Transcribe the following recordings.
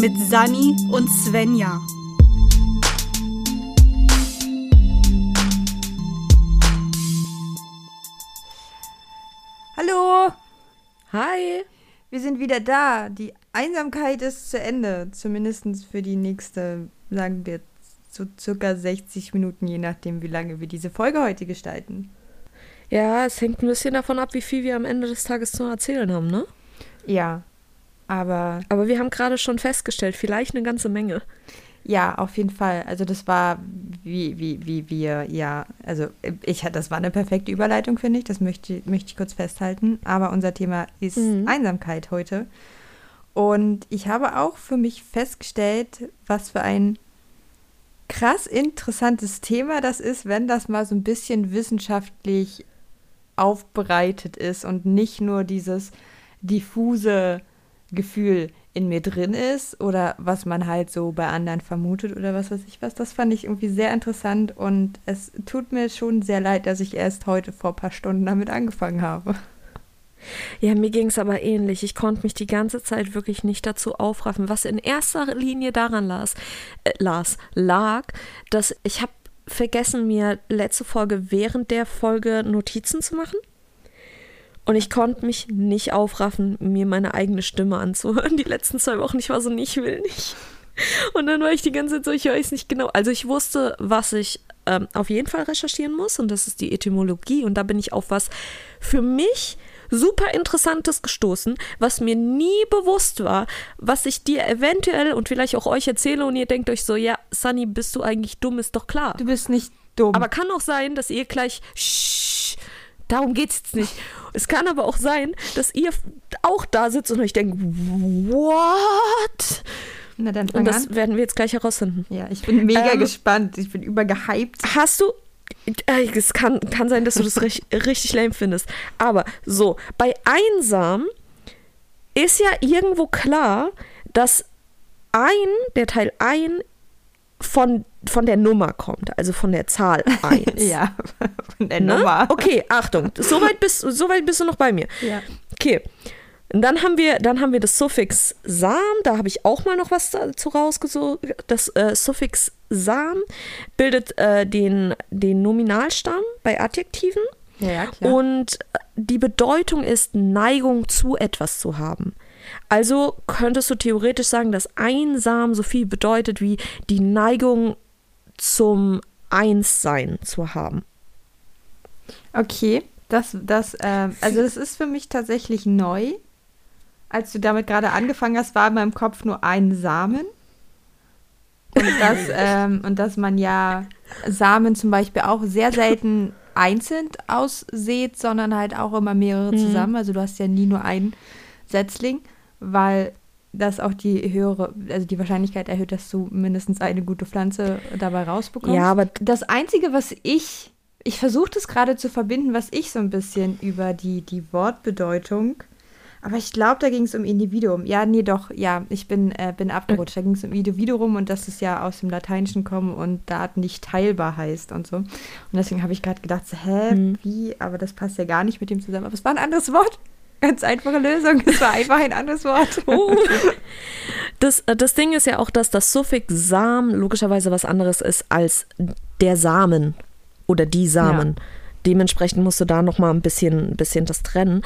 mit Sani und Svenja. Hallo, Hi. wir sind wieder da. Die Einsamkeit ist zu Ende. Zumindest für die nächste, sagen wir, so circa 60 Minuten, je nachdem, wie lange wir diese Folge heute gestalten. Ja, es hängt ein bisschen davon ab, wie viel wir am Ende des Tages zu erzählen haben, ne? Ja, aber Aber wir haben gerade schon festgestellt, vielleicht eine ganze Menge. ja, auf jeden Fall. Also das war, wie, wie, wie wir, ja, also ich, das war eine perfekte Überleitung, finde ich. Das möchte, möchte ich kurz festhalten. Aber unser Thema ist Mhm. Einsamkeit heute. Und ich habe auch für mich festgestellt, was für ein krass interessantes Thema das ist, wenn das mal so ein bisschen wissenschaftlich aufbereitet ist und nicht nur dieses diffuse Gefühl in mir drin ist oder was man halt so bei anderen vermutet oder was weiß ich was. Das fand ich irgendwie sehr interessant und es tut mir schon sehr leid, dass ich erst heute vor ein paar Stunden damit angefangen habe. Ja, mir ging es aber ähnlich. Ich konnte mich die ganze Zeit wirklich nicht dazu aufraffen, was in erster Linie daran las, äh, las lag, dass ich habe vergessen, mir letzte Folge während der Folge Notizen zu machen. Und ich konnte mich nicht aufraffen, mir meine eigene Stimme anzuhören. Die letzten zwei Wochen, ich war so, nee, ich will nicht. Und dann war ich die ganze Zeit so, ich höre es nicht genau. Also ich wusste, was ich ähm, auf jeden Fall recherchieren muss und das ist die Etymologie. Und da bin ich auf was für mich super Interessantes gestoßen, was mir nie bewusst war, was ich dir eventuell und vielleicht auch euch erzähle und ihr denkt euch so, ja, Sunny, bist du eigentlich dumm, ist doch klar. Du bist nicht dumm. Aber kann auch sein, dass ihr gleich, Shh, darum geht's jetzt nicht. Es kann aber auch sein, dass ihr auch da sitzt und euch denkt, what? Na dann Und das an. werden wir jetzt gleich herausfinden. Ja, ich bin mega Ähm, gespannt. Ich bin übergehypt. Hast du. äh, Es kann, kann sein, dass du das richtig, richtig lame findest. Aber so, bei einsam ist ja irgendwo klar, dass ein, der Teil ein, von, von der Nummer kommt, also von der Zahl 1. Ja, von der Ne? Nummer. Okay, Achtung, soweit bist, soweit bist du noch bei mir. Ja. Okay. Und dann haben wir, dann haben wir das Suffix sam, da habe ich auch mal noch was dazu rausgesucht. Das äh, Suffix sam bildet äh, den, den Nominalstamm bei Adjektiven ja, klar. und die Bedeutung ist Neigung zu etwas zu haben. Also könntest du theoretisch sagen, dass einsam so viel bedeutet wie die Neigung zum Einssein zu haben. Okay, das, das, ähm, also das ist für mich tatsächlich neu. Als du damit gerade angefangen hast, war in meinem Kopf nur ein Samen. Und dass, ähm, und dass man ja Samen zum Beispiel auch sehr selten einzeln aussät, sondern halt auch immer mehrere zusammen. Also du hast ja nie nur einen Setzling, weil das auch die höhere, also die Wahrscheinlichkeit erhöht, dass du mindestens eine gute Pflanze dabei rausbekommst. Ja, aber Das Einzige, was ich, ich versuche das gerade zu verbinden, was ich so ein bisschen über die, die Wortbedeutung, aber ich glaube, da ging es um Individuum. Ja, nee, doch, ja, ich bin, äh, bin abgerutscht. Da ging es um Individuum und dass es ja aus dem Lateinischen kommt und da nicht teilbar heißt und so. Und deswegen habe ich gerade gedacht, so, hä, Mhm. wie? Aber das passt ja gar nicht mit dem zusammen. Aber es war ein anderes Wort. Ganz einfache Lösung. Es war einfach ein anderes Wort. Oh. Das, äh, das Ding ist ja auch, dass das Suffix Sam logischerweise was anderes ist als der Samen oder die Samen. Dementsprechend musst du da nochmal ein bisschen, ein bisschen das trennen.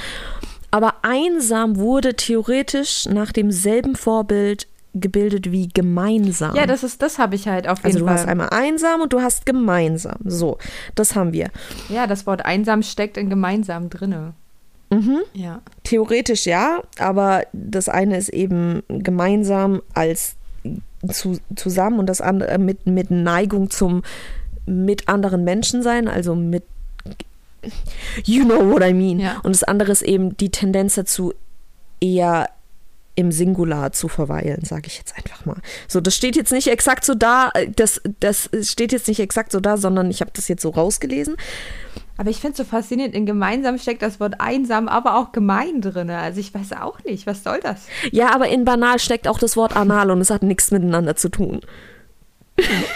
Aber einsam wurde theoretisch nach demselben Vorbild gebildet wie gemeinsam. Ja, das ist, das habe ich halt auf jeden also du Fall. hast einmal einsam und du hast gemeinsam. So, das haben wir. ja, das Wort einsam steckt in gemeinsam drinne. Mhm. Ja. Theoretisch ja, aber das eine ist eben gemeinsam als zu, zusammen und das andere mit, mit Neigung zum mit anderen Menschen sein, also mit you know what I mean. Ja. Und das andere ist eben die Tendenz dazu, eher im Singular zu verweilen, sage ich jetzt einfach mal. So, das steht jetzt nicht exakt so da, äh, das, das steht jetzt nicht exakt so da, sondern ich habe das jetzt so rausgelesen. Aber ich finde es so faszinierend, in gemeinsam steckt das Wort einsam, aber auch gemein drin. Also ich weiß auch nicht, was soll das? Ja, aber in banal steckt auch das Wort anal und es hat nichts miteinander zu tun.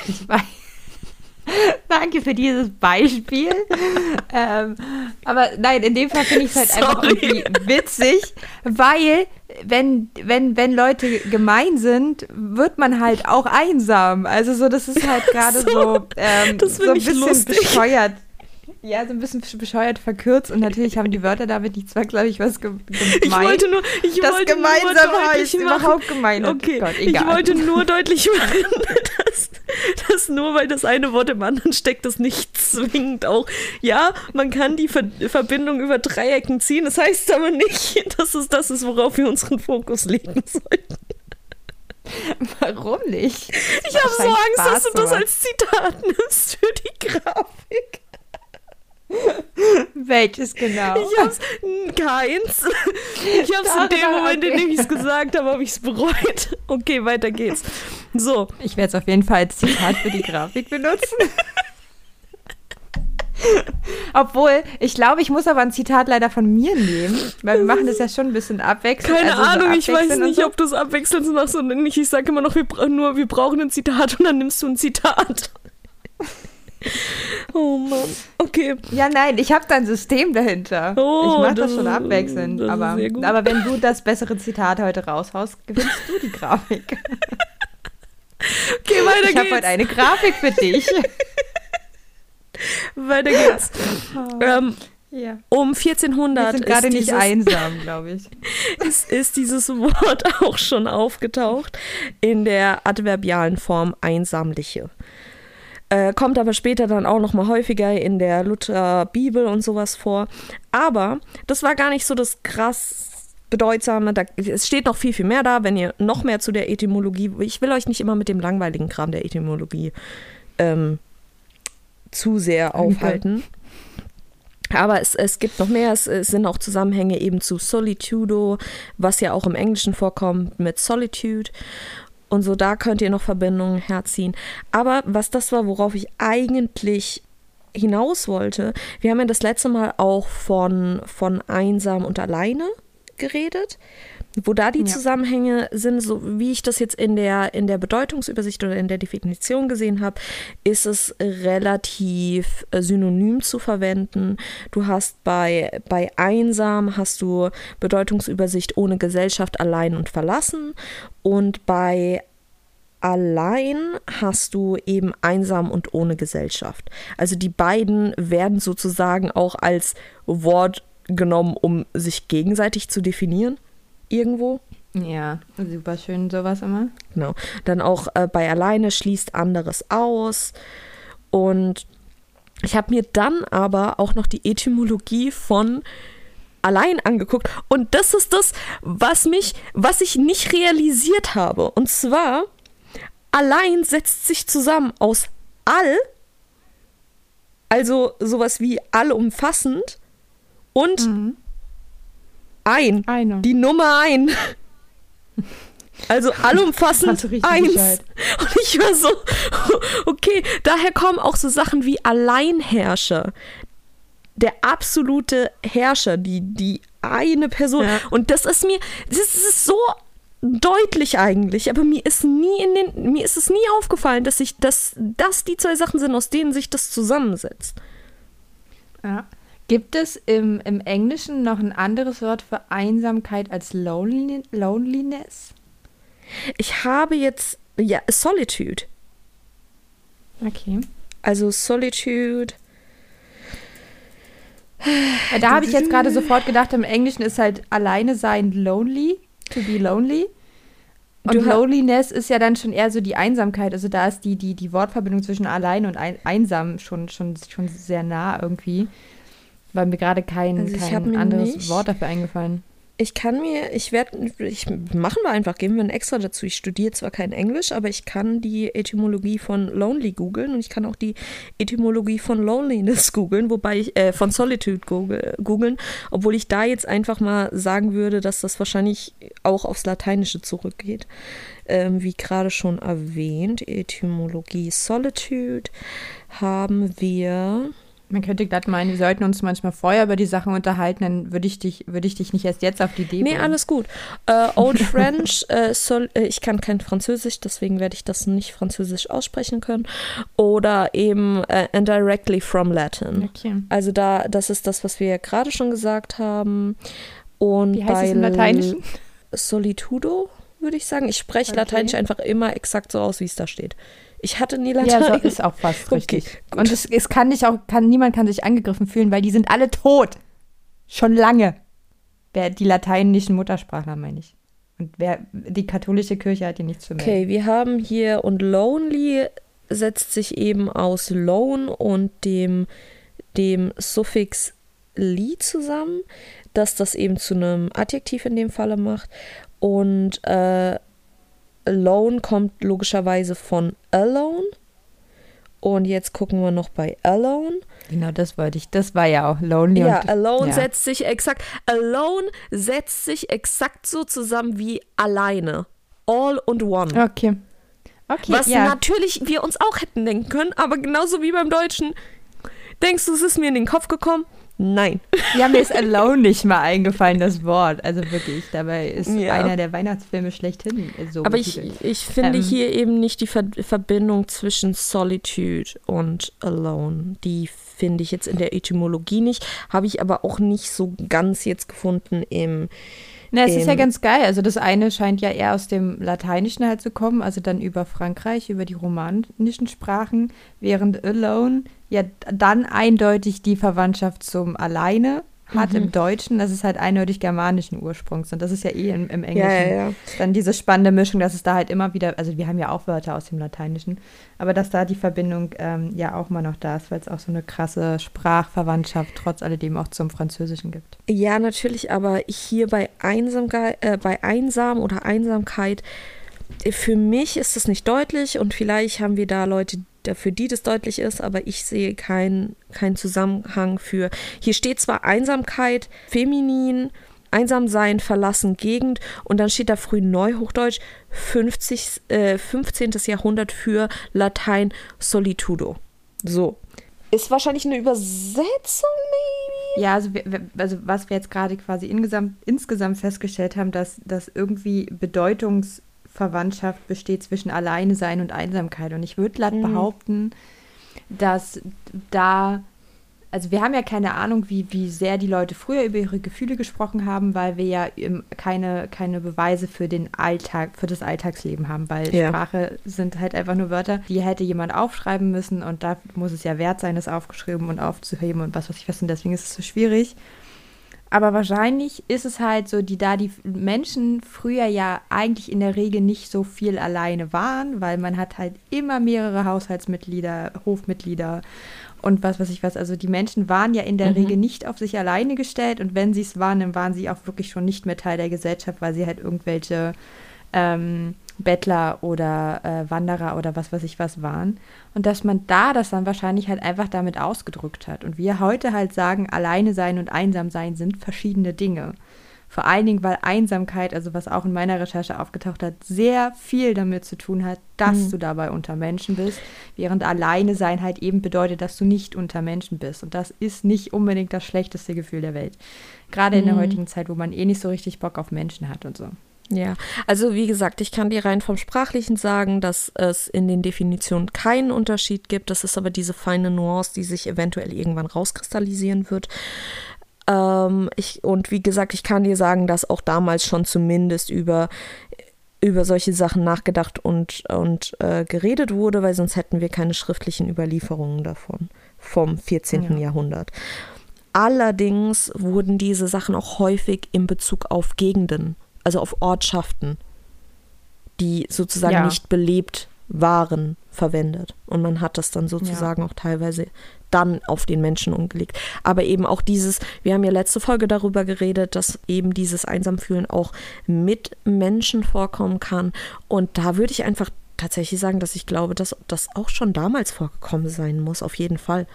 Ich weiß. Danke für dieses Beispiel. ähm, aber nein, in dem Fall finde ich es halt einfach Sorry. irgendwie witzig, weil wenn, wenn, wenn Leute gemein sind, wird man halt auch einsam. Also so, das ist halt gerade so, So, ähm, das so ein bisschen lustig. bescheuert. Ja, so ein bisschen bescheuert verkürzt und natürlich haben die Wörter damit nicht zwangsläufig was ge gemeint. Ich wollte nur, ich das wollte nur gemeinsam deutlich heißt machen, überhaupt gemein. Okay, Gott, ich wollte nur deutlich machen, dass, dass nur weil das eine Wort im anderen steckt, das nicht zwingend auch. Ja, man kann die Ver Verbindung über Dreiecken ziehen, das heißt aber nicht, dass es das ist, worauf wir unseren Fokus legen sollten. Warum nicht? Ich habe so Angst, dass Spaß du zu das als Zitat nimmst für die Grafik. Welches genau? Ich hab's keins. Ich hab's in dem Darüber, Moment, in okay. dem ich es gesagt habe, habe ich es bereut. Okay, weiter geht's. So, Ich werde es auf jeden Fall als Zitat für die Grafik benutzen. Obwohl, ich glaube, ich muss aber ein Zitat leider von mir nehmen, weil wir machen das ja schon ein bisschen abwechselnd. Keine also so Ahnung, ich weiß nicht, so. ob du es abwechselnd machst oder nicht. Ich sage immer noch, wir nur, wir brauchen ein Zitat und dann nimmst du ein Zitat. Oh Mann. Okay. Ja, nein, ich habe da ein System dahinter. Oh, ich mache das, das schon abwechselnd. das Aber, aber wenn du das bessere Zitat heute raushaust, gewinnst du die Grafik. Okay, weiter Ich habe geht's. heute eine Grafik für dich. Weiter geht's. ähm, ja. um Wir 1400 sind gerade nicht einsam, glaube ich. ist, ist dieses Wort auch schon aufgetaucht in der adverbialen Form einsamliche. Äh, kommt aber später dann auch noch mal häufiger in der Luther Bibel und sowas vor. Aber das war gar nicht so das krass bedeutsame. Da, es steht noch viel, viel mehr da, wenn ihr noch mehr zu der Etymologie. Ich will euch nicht immer mit dem langweiligen Kram der Etymologie ähm, zu sehr aufhalten. Aber es, es gibt noch mehr, es, es sind auch Zusammenhänge eben zu Solitudo, was ja auch im Englischen vorkommt mit Solitude. Und so, da könnt ihr noch Verbindungen herziehen. Aber was das war, worauf ich eigentlich hinaus wollte, wir haben ja das letzte Mal auch von, von einsam und alleine geredet. Wo da die Ja. Zusammenhänge sind, so wie ich das jetzt in der, in der Bedeutungsübersicht oder in der Definition gesehen habe, ist es relativ äh, synonym zu verwenden. Du hast bei, bei einsam hast du Bedeutungsübersicht ohne Gesellschaft, allein und verlassen. Und bei allein hast du eben einsam und ohne Gesellschaft. Also die beiden werden sozusagen auch als Wort genommen, um sich gegenseitig zu definieren. Irgendwo. Ja, super schön sowas immer. Genau. Dann auch äh, bei alleine schließt anderes aus. Und ich habe mir dann aber auch noch die Etymologie von allein angeguckt. Und das ist das, was mich, was ich nicht realisiert habe. Und zwar, allein setzt sich zusammen aus all, also sowas wie allumfassend und ein. Eine. Die Nummer ein. Also allumfassend eins. Bescheid. Und ich war so, okay, daher kommen auch so Sachen wie Alleinherrscher. Der absolute Herrscher, die, die eine Person. Ja. Und das ist mir, das ist so deutlich eigentlich, aber mir ist nie in den, mir ist es nie aufgefallen, dass ich, dass das die zwei Sachen sind, aus denen sich das zusammensetzt. Ja. Gibt es im, im Englischen noch ein anderes Wort für Einsamkeit als Lonely, Loneliness? Ich habe jetzt, ja, Solitude. Okay. Also Solitude. Da habe ich jetzt gerade sofort gedacht, im Englischen ist halt alleine sein lonely, to be lonely. Und Du Loneliness ist ja dann schon eher so die Einsamkeit. Also da ist die, die, die Wortverbindung zwischen allein und ein, einsam schon, schon, schon sehr nah irgendwie. Weil mir gerade kein, Also kein anderes nicht- Wort dafür eingefallen. Ich kann mir, ich werde, ich machen wir einfach, geben wir ein extra dazu. Ich studiere zwar kein Englisch, aber ich kann die Etymologie von Lonely googeln und ich kann auch die Etymologie von Loneliness googeln, wobei ich, äh, von Solitude googeln, obwohl ich da jetzt einfach mal sagen würde, dass das wahrscheinlich auch aufs Lateinische zurückgeht. Ähm, wie gerade schon erwähnt, Etymologie Solitude haben wir Man könnte glatt meinen, wir sollten uns manchmal vorher über die Sachen unterhalten, dann würde ich dich, würde ich dich nicht erst jetzt auf die Idee Nee, bringen. alles gut. Äh, Old French, äh, soll, äh, ich kann kein Französisch, deswegen werde ich das nicht französisch aussprechen können. Oder eben äh, and directly from Latin. Okay. Also da, das ist das, was wir ja gerade schon gesagt haben. Und Wie heißt bei es im Lateinischen? Solitudo, würde ich sagen. Ich spreche Okay. Lateinisch einfach immer exakt so aus, wie es da steht. Ich hatte nie Ja, Latein. so ist auch fast Okay, richtig. gut. Und es, es kann nicht auch, kann, niemand kann sich angegriffen fühlen, weil die sind alle tot. Schon lange. Wer die lateinischen Muttersprachler, meine ich. Und wer die katholische Kirche hat hier nichts zu melden. Okay, wir haben hier und lonely setzt sich eben aus lone und dem, dem Suffix li zusammen, dass das eben zu einem Adjektiv in dem Falle macht. Und äh, alone kommt logischerweise von alone. Und jetzt gucken wir noch bei alone. Genau, das wollte ich. Das war ja auch lonely. Ja, und, alone ja. setzt sich exakt, alone setzt sich exakt so zusammen wie alleine. All und one. Okay. Okay, Was ja. natürlich wir uns auch hätten denken können, aber genauso wie beim Deutschen. Denkst du, es ist mir in den Kopf gekommen? Nein. Ja, mir ist alone nicht mal eingefallen, das Wort. Also wirklich, dabei ist Ja. einer der Weihnachtsfilme schlechthin so Aber ich, ich finde Ähm. hier eben nicht die Ver Verbindung zwischen Solitude und Alone. Die finde ich jetzt in der Etymologie nicht. Habe ich aber auch nicht so ganz jetzt gefunden im. Na, es ist ja ganz geil. Also das eine scheint ja eher aus dem Lateinischen halt zu kommen, also dann über Frankreich, über die romanischen Sprachen, während Alone ja dann eindeutig die Verwandtschaft zum Alleine hat Mhm. im Deutschen. Das ist halt eindeutig germanischen Ursprungs und das ist ja eh im, im Englischen. Ja, ja, ja. Dann diese spannende Mischung, dass es da halt immer wieder, also wir haben ja auch Wörter aus dem Lateinischen, aber dass da die Verbindung ähm, ja auch mal noch da ist, weil es auch so eine krasse Sprachverwandtschaft trotz alledem auch zum Französischen gibt. Ja, natürlich, aber hier bei, Einsamkeit, äh, bei Einsam oder Einsamkeit, äh, für mich ist das nicht deutlich und vielleicht haben wir da Leute, da- für die das deutlich ist, aber ich sehe keinen keinen Zusammenhang für. Hier steht zwar Einsamkeit, feminin, einsam sein, verlassen, Gegend und dann steht da früh Neuhochdeutsch 50, äh, 15. Jahrhundert für Latein Solitudo. So. Ist wahrscheinlich eine Übersetzung, maybe? Ja, also, also was wir jetzt gerade quasi insgesamt, insgesamt festgestellt haben, dass, dass irgendwie Bedeutungsverwandtschaft besteht zwischen Alleine sein und Einsamkeit. Und ich würde glatt Mhm. behaupten, dass da, also wir haben ja keine Ahnung, wie, wie sehr die Leute früher über ihre Gefühle gesprochen haben, weil wir ja keine, keine Beweise für den Alltag, für das Alltagsleben haben, weil Ja. Sprache sind halt einfach nur Wörter, die hätte jemand aufschreiben müssen und da muss es ja wert sein, das aufgeschrieben und aufzuheben und was weiß ich was und deswegen ist es so schwierig. Aber wahrscheinlich ist es halt so, die da die Menschen früher ja eigentlich in der Regel nicht so viel alleine waren, weil man hat halt immer mehrere Haushaltsmitglieder, Hofmitglieder und was weiß ich was. Also die Menschen waren ja in der Mhm. Regel nicht auf sich alleine gestellt und wenn sie es waren, dann waren sie auch wirklich schon nicht mehr Teil der Gesellschaft, weil sie halt irgendwelche ähm, Bettler oder äh, Wanderer oder was weiß ich was waren. Und dass man da das dann wahrscheinlich halt einfach damit ausgedrückt hat. Und wir heute halt sagen, alleine sein und einsam sein sind verschiedene Dinge. Vor allen Dingen, weil Einsamkeit, also was auch in meiner Recherche aufgetaucht hat, sehr viel damit zu tun hat, dass Mhm. du dabei unter Menschen bist, während alleine sein halt eben bedeutet, dass du nicht unter Menschen bist. Und das ist nicht unbedingt das schlechteste Gefühl der Welt. Gerade in der Mhm. heutigen Zeit, wo man eh nicht so richtig Bock auf Menschen hat und so. Ja, also wie gesagt, ich kann dir rein vom Sprachlichen sagen, dass es in den Definitionen keinen Unterschied gibt. Das ist aber diese feine Nuance, die sich eventuell irgendwann rauskristallisieren wird. Ähm, ich, und wie gesagt, ich kann dir sagen, dass auch damals schon zumindest über, über solche Sachen nachgedacht und, und äh, geredet wurde, weil sonst hätten wir keine schriftlichen Überlieferungen davon vom 14. Ja. Jahrhundert. Allerdings wurden diese Sachen auch häufig in Bezug auf Gegenden, also auf Ortschaften, die sozusagen Ja. nicht belebt waren, verwendet. Und man hat das dann sozusagen auch teilweise dann auf den Menschen umgelegt. Aber eben auch dieses, wir haben ja letzte Folge darüber geredet, dass eben dieses Einsamfühlen auch mit Menschen vorkommen kann. Und da würde ich einfach tatsächlich sagen, dass ich glaube, dass das auch schon damals vorgekommen sein muss, auf jeden Fall.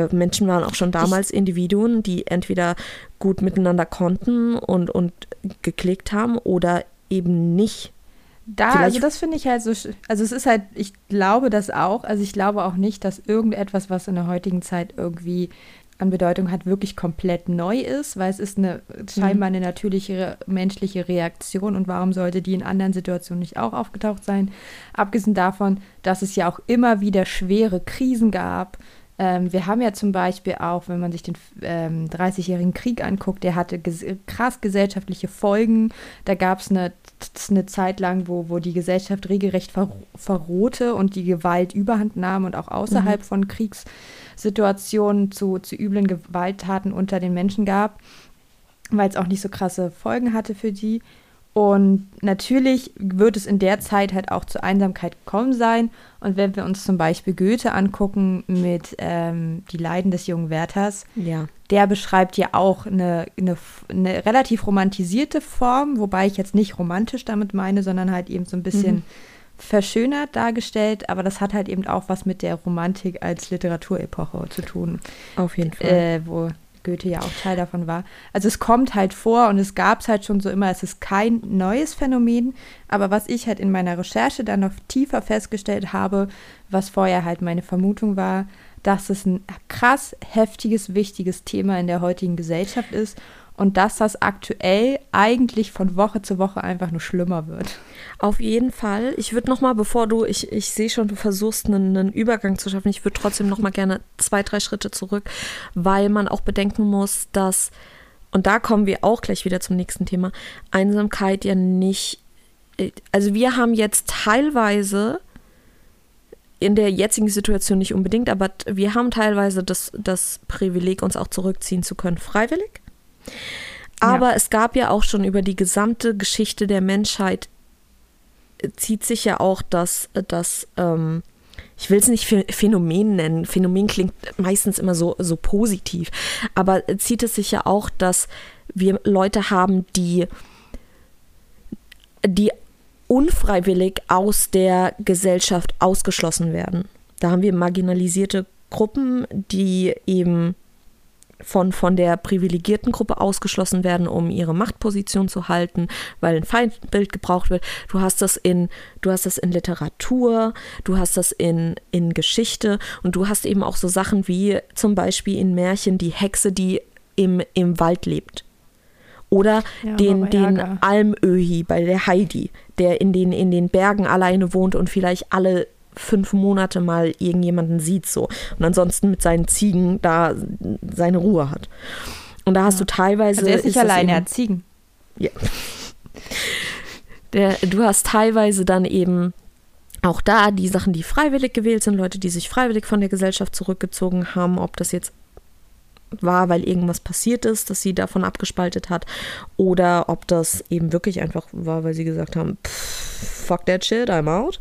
Weil Menschen waren auch schon damals Individuen, die entweder gut miteinander konnten und, und geklickt haben oder eben nicht. Da, Vielleicht- also das finde ich halt so, also es ist halt, ich glaube das auch, also ich glaube auch nicht, dass irgendetwas, was in der heutigen Zeit irgendwie an Bedeutung hat, wirklich komplett neu ist, weil es ist eine scheinbar eine natürliche menschliche Reaktion und warum sollte die in anderen Situationen nicht auch aufgetaucht sein? Abgesehen davon, dass es ja auch immer wieder schwere Krisen gab. Ähm, wir haben ja zum Beispiel auch, wenn man sich den ähm, 30-jährigen Krieg anguckt, der hatte ges krass gesellschaftliche Folgen. Da gab es eine, eine Zeit lang, wo, wo die Gesellschaft regelrecht ver verrohte und die Gewalt überhand nahm und auch außerhalb von Kriegssituationen zu, zu üblen Gewalttaten unter den Menschen gab, weil es auch nicht so krasse Folgen hatte für die. Und natürlich wird es in der Zeit halt auch zur Einsamkeit gekommen sein. Und wenn wir uns zum Beispiel Goethe angucken mit ähm, Die Leiden des jungen Werthers, Ja. der beschreibt ja auch eine, eine, eine relativ romantisierte Form, wobei ich jetzt nicht romantisch damit meine, sondern halt eben so ein bisschen verschönert dargestellt. Aber das hat halt eben auch was mit der Romantik als Literaturepoche zu tun Auf jeden Fall. äh, wo Goethe ja auch Teil davon war. Also es kommt halt vor und es gab es halt schon so immer, es ist kein neues Phänomen, aber was ich halt in meiner Recherche dann noch tiefer festgestellt habe, was vorher halt meine Vermutung war, dass es ein krass heftiges, wichtiges Thema in der heutigen Gesellschaft ist und dass das aktuell eigentlich von Woche zu Woche einfach nur schlimmer wird. Auf jeden Fall. Ich würde noch mal, bevor du, ich, ich sehe schon, du versuchst einen, einen Übergang zu schaffen, ich würde trotzdem noch mal gerne zwei, drei Schritte zurück, weil man auch bedenken muss, dass, und da kommen wir auch gleich wieder zum nächsten Thema, Einsamkeit ja nicht, äh, also wir haben jetzt teilweise in der jetzigen Situation nicht unbedingt, aber wir haben teilweise das, das Privileg, uns auch zurückziehen zu können, freiwillig. Aber es gab ja auch schon über die gesamte Geschichte der Menschheit äh, zieht sich ja auch das, das ähm, ich will es nicht Ph- Phänomen nennen. Phänomen klingt meistens immer so, so positiv. Aber äh, zieht es sich ja auch, dass wir Leute haben, die, die unfreiwillig aus der Gesellschaft ausgeschlossen werden. Da haben wir marginalisierte Gruppen, die eben von, von der privilegierten Gruppe ausgeschlossen werden, um ihre Machtposition zu halten, weil ein Feindbild gebraucht wird. Du hast das in, du hast das in Literatur, du hast das in, in Geschichte und du hast eben auch so Sachen wie zum Beispiel in Märchen die Hexe, die im, im Wald lebt. Oder Ja, den, den. Almöhi bei der Heidi, der in den, in den Bergen alleine wohnt und vielleicht alle fünf Monate mal irgendjemanden sieht so und ansonsten mit seinen Ziegen da seine Ruhe hat. Und da hast du teilweise. Also er ist nicht das alleine, er hat Ziegen. ja. Der, du hast teilweise dann eben auch da die Sachen, die freiwillig gewählt sind, Leute, die sich freiwillig von der Gesellschaft zurückgezogen haben, ob das jetzt war, weil irgendwas passiert ist, das sie davon abgespaltet hat, oder ob das eben wirklich einfach war, weil sie gesagt haben, "Pff, fuck that shit, I'm out.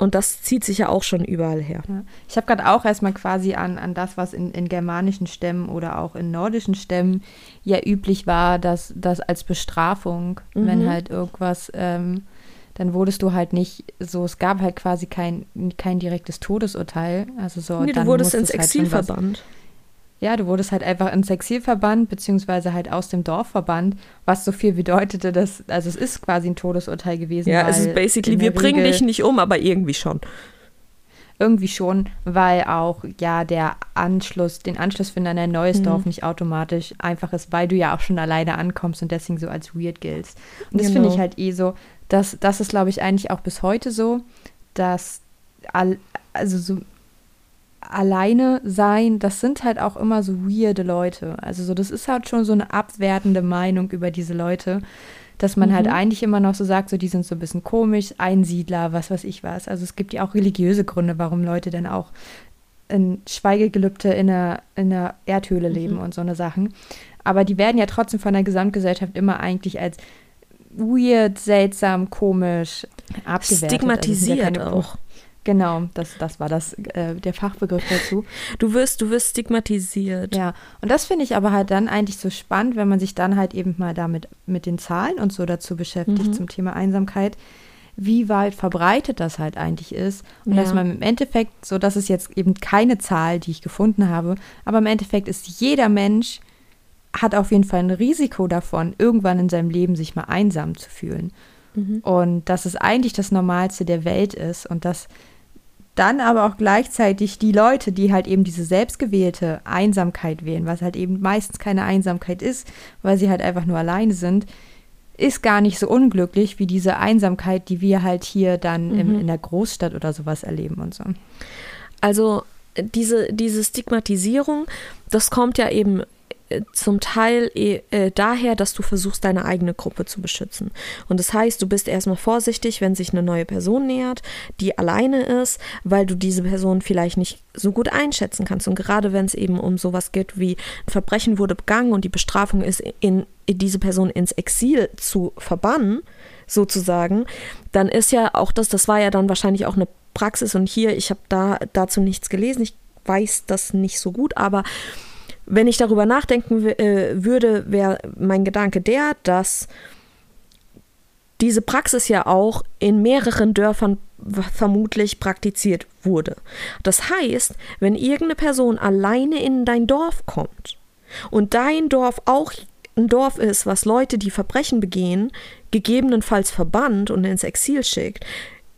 Und das zieht sich ja auch schon überall her. Ja. Ich habe gerade auch erstmal quasi an, an das, was in, in germanischen Stämmen oder auch in nordischen Stämmen ja üblich war, dass das als Bestrafung, wenn halt irgendwas, ähm, dann wurdest du halt nicht so, es gab halt quasi kein, kein direktes Todesurteil. Also so, Nee, du dann wurdest ins musstest Exil halt schon was- verbannt. Ja, du wurdest halt einfach ins Exil verbannt, beziehungsweise halt aus dem Dorf verbannt, was so viel bedeutete, dass, also es ist quasi ein Todesurteil gewesen. Ja, es ist basically, wir bringen Regel- dich nicht um, aber irgendwie schon. Irgendwie schon, weil auch ja der Anschluss, den Anschluss an ein neues Mhm. Dorf nicht automatisch einfach ist, weil du ja auch schon alleine ankommst und deswegen so als weird giltst. Und das Genau. finde ich halt eh so, dass das ist, glaube ich, eigentlich auch bis heute so, dass all, also so alleine sein, das sind halt auch immer so weirde Leute. Also so, das ist halt schon so eine abwertende Meinung über diese Leute, dass man halt Mhm. eigentlich immer noch so sagt, so die sind so ein bisschen komisch, Einsiedler, was weiß ich was. Also es gibt ja auch religiöse Gründe, warum Leute dann auch in Schweigegelübde in einer, in einer Erdhöhle leben und so eine Sachen. Aber die werden ja trotzdem von der Gesamtgesellschaft immer eigentlich als weird, seltsam, komisch abgewertet. Stigmatisiert Also es sind ja auch. Genau, das, das war das, äh, der Fachbegriff dazu. Du wirst, du wirst stigmatisiert. Ja, und das finde ich aber halt dann eigentlich so spannend, wenn man sich dann halt eben mal damit mit den Zahlen und so dazu beschäftigt Mhm. zum Thema Einsamkeit, wie weit verbreitet das halt eigentlich ist. Und Ja. dass man im Endeffekt, so dass es jetzt eben keine Zahl, die ich gefunden habe, aber im Endeffekt ist jeder Mensch hat auf jeden Fall ein Risiko davon, irgendwann in seinem Leben sich mal einsam zu fühlen. Mhm. Und dass es eigentlich das Normalste der Welt ist und dass dann aber auch gleichzeitig die Leute, die halt eben diese selbstgewählte Einsamkeit wählen, was halt eben meistens keine Einsamkeit ist, weil sie halt einfach nur alleine sind, ist gar nicht so unglücklich wie diese Einsamkeit, die wir halt hier dann mhm. im, in der Großstadt oder sowas erleben und so. Also diese, diese Stigmatisierung, das kommt ja eben zum Teil eh, äh, daher, dass du versuchst, deine eigene Gruppe zu beschützen. Und das heißt, du bist erstmal vorsichtig, wenn sich eine neue Person nähert, die alleine ist, weil du diese Person vielleicht nicht so gut einschätzen kannst. Und gerade wenn es eben um sowas geht wie ein Verbrechen wurde begangen und die Bestrafung ist, in, in diese Person ins Exil zu verbannen, sozusagen, dann ist ja auch das, das war ja dann wahrscheinlich auch eine Praxis und hier, ich habe da dazu nichts gelesen, ich weiß das nicht so gut, aber wenn ich darüber nachdenken äh, würde, wäre mein Gedanke der, dass diese Praxis ja auch in mehreren Dörfern vermutlich praktiziert wurde. Das heißt, wenn irgendeine Person alleine in dein Dorf kommt und dein Dorf auch ein Dorf ist, was Leute, die Verbrechen begehen, gegebenenfalls verbannt und ins Exil schickt,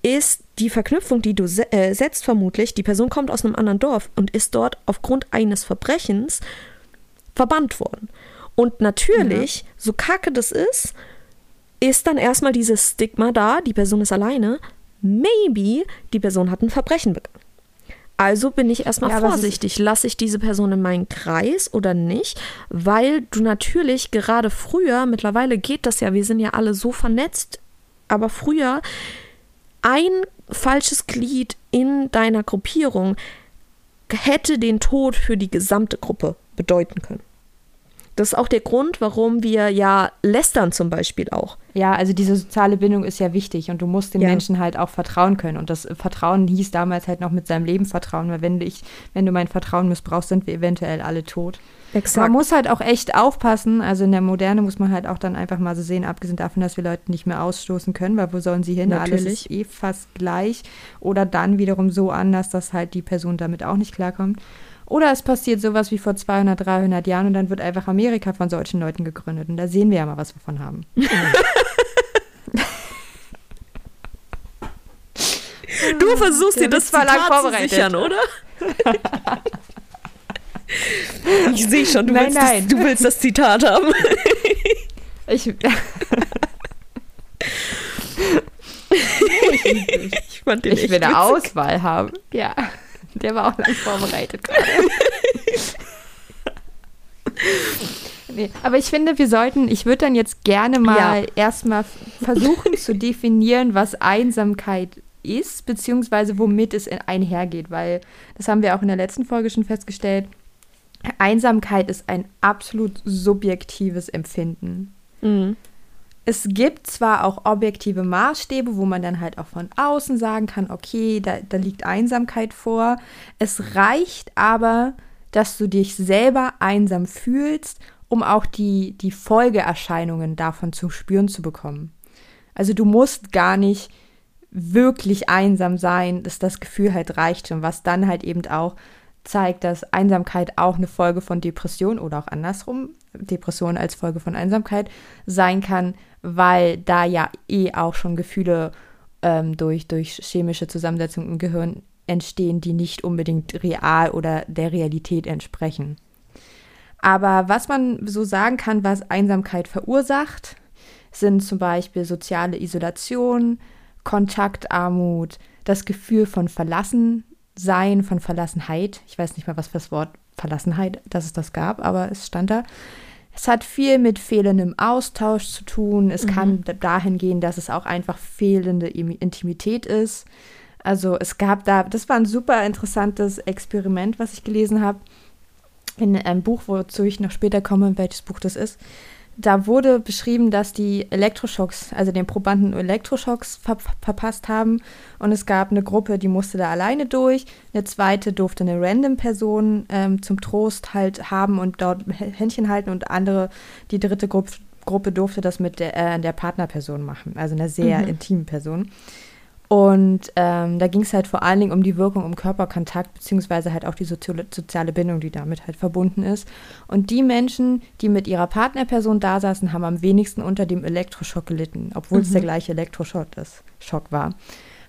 ist die Verknüpfung, die du se äh, setzt, vermutlich, die Person kommt aus einem anderen Dorf und ist dort aufgrund eines Verbrechens verbannt worden. Und natürlich, mhm. so kacke das ist, ist dann erstmal dieses Stigma da, die Person ist alleine. Maybe die Person hat ein Verbrechen begangen. Also bin ich erstmal ja, vorsichtig, lasse ich diese Person in meinen Kreis oder nicht, weil du natürlich gerade früher, mittlerweile geht das ja, wir sind ja alle so vernetzt, aber früher ein falsches Glied in deiner Gruppierung hätte den Tod für die gesamte Gruppe bedeuten können. Das ist auch der Grund, warum wir ja lästern zum Beispiel auch. Ja, also diese soziale Bindung ist ja wichtig und du musst den ja. Menschen halt auch vertrauen können. Und das Vertrauen hieß damals halt noch mit seinem Leben vertrauen, weil wenn, ich, wenn du mein Vertrauen missbrauchst, sind wir eventuell alle tot. Exakt. Man muss halt auch echt aufpassen. Also in der Moderne muss man halt auch dann einfach mal so sehen, abgesehen davon, dass wir Leute nicht mehr ausstoßen können, weil wo sollen sie hin? Natürlich. Alles ist eh fast gleich. Oder dann wiederum so anders, dass halt die Person damit auch nicht klarkommt. Oder es passiert sowas wie vor 200, 300 Jahren und dann wird einfach Amerika von solchen Leuten gegründet. Und da sehen wir ja mal, was wir von haben. Du versuchst dir das zwar lang vorbereitet. sichern, oder? ich sehe schon, du, nein, willst nein. Das, du willst das Zitat haben. ich, ich, fand den ich will eine Auswahl haben. Ja. Der war auch lang vorbereitet gerade. nee, aber ich finde, wir sollten, ich würde dann jetzt gerne mal ja. erstmal versuchen zu definieren, was Einsamkeit ist, beziehungsweise womit es einhergeht, weil das haben wir auch in der letzten Folge schon festgestellt. Einsamkeit ist ein absolut subjektives Empfinden. Mhm. Es gibt zwar auch objektive Maßstäbe, wo man dann halt auch von außen sagen kann, okay, da, da liegt Einsamkeit vor. Es reicht aber, dass du dich selber einsam fühlst, um auch die, die Folgeerscheinungen davon zu spüren zu bekommen. Also du musst gar nicht wirklich einsam sein, dass das Gefühl halt reicht schon, was dann halt eben auch zeigt, dass Einsamkeit auch eine Folge von Depression oder auch andersrum, Depression als Folge von Einsamkeit sein kann, weil da ja eh auch schon Gefühle ähm, durch, durch chemische Zusammensetzung im Gehirn entstehen, die nicht unbedingt real oder der Realität entsprechen. Aber was man so sagen kann, was Einsamkeit verursacht, sind zum Beispiel soziale Isolation, Kontaktarmut, das Gefühl von Verlassensein, von Verlassenheit. Ich weiß nicht mal, was für das Wort Verlassenheit, dass es das gab, aber es stand da. Es hat viel mit fehlendem Austausch zu tun. Es mhm. kann dahin gehen, dass es auch einfach fehlende Intimität ist. Also es gab da, das war ein super interessantes Experiment, was ich gelesen habe in einem Buch, wozu ich noch später komme, welches Buch das ist da wurde beschrieben, dass die Elektroschocks, also den Probanden Elektroschocks ver verpasst haben. Und es gab eine Gruppe, die musste da alleine durch. Eine zweite durfte eine random Person ähm, zum Trost halt haben und dort Händchen halten. Und andere, die dritte Gruppe, Gruppe durfte das mit der, äh, der Partnerperson machen, also einer sehr mhm. intimen Person. Und ähm, da ging es halt vor allen Dingen um die Wirkung um Körperkontakt, beziehungsweise halt auch die soziale, Bindung, die damit halt verbunden ist. Und die Menschen, die mit ihrer Partnerperson da saßen, haben am wenigsten unter dem Elektroschock gelitten, obwohl mhm. es der gleiche Elektroschock ist, Schock war.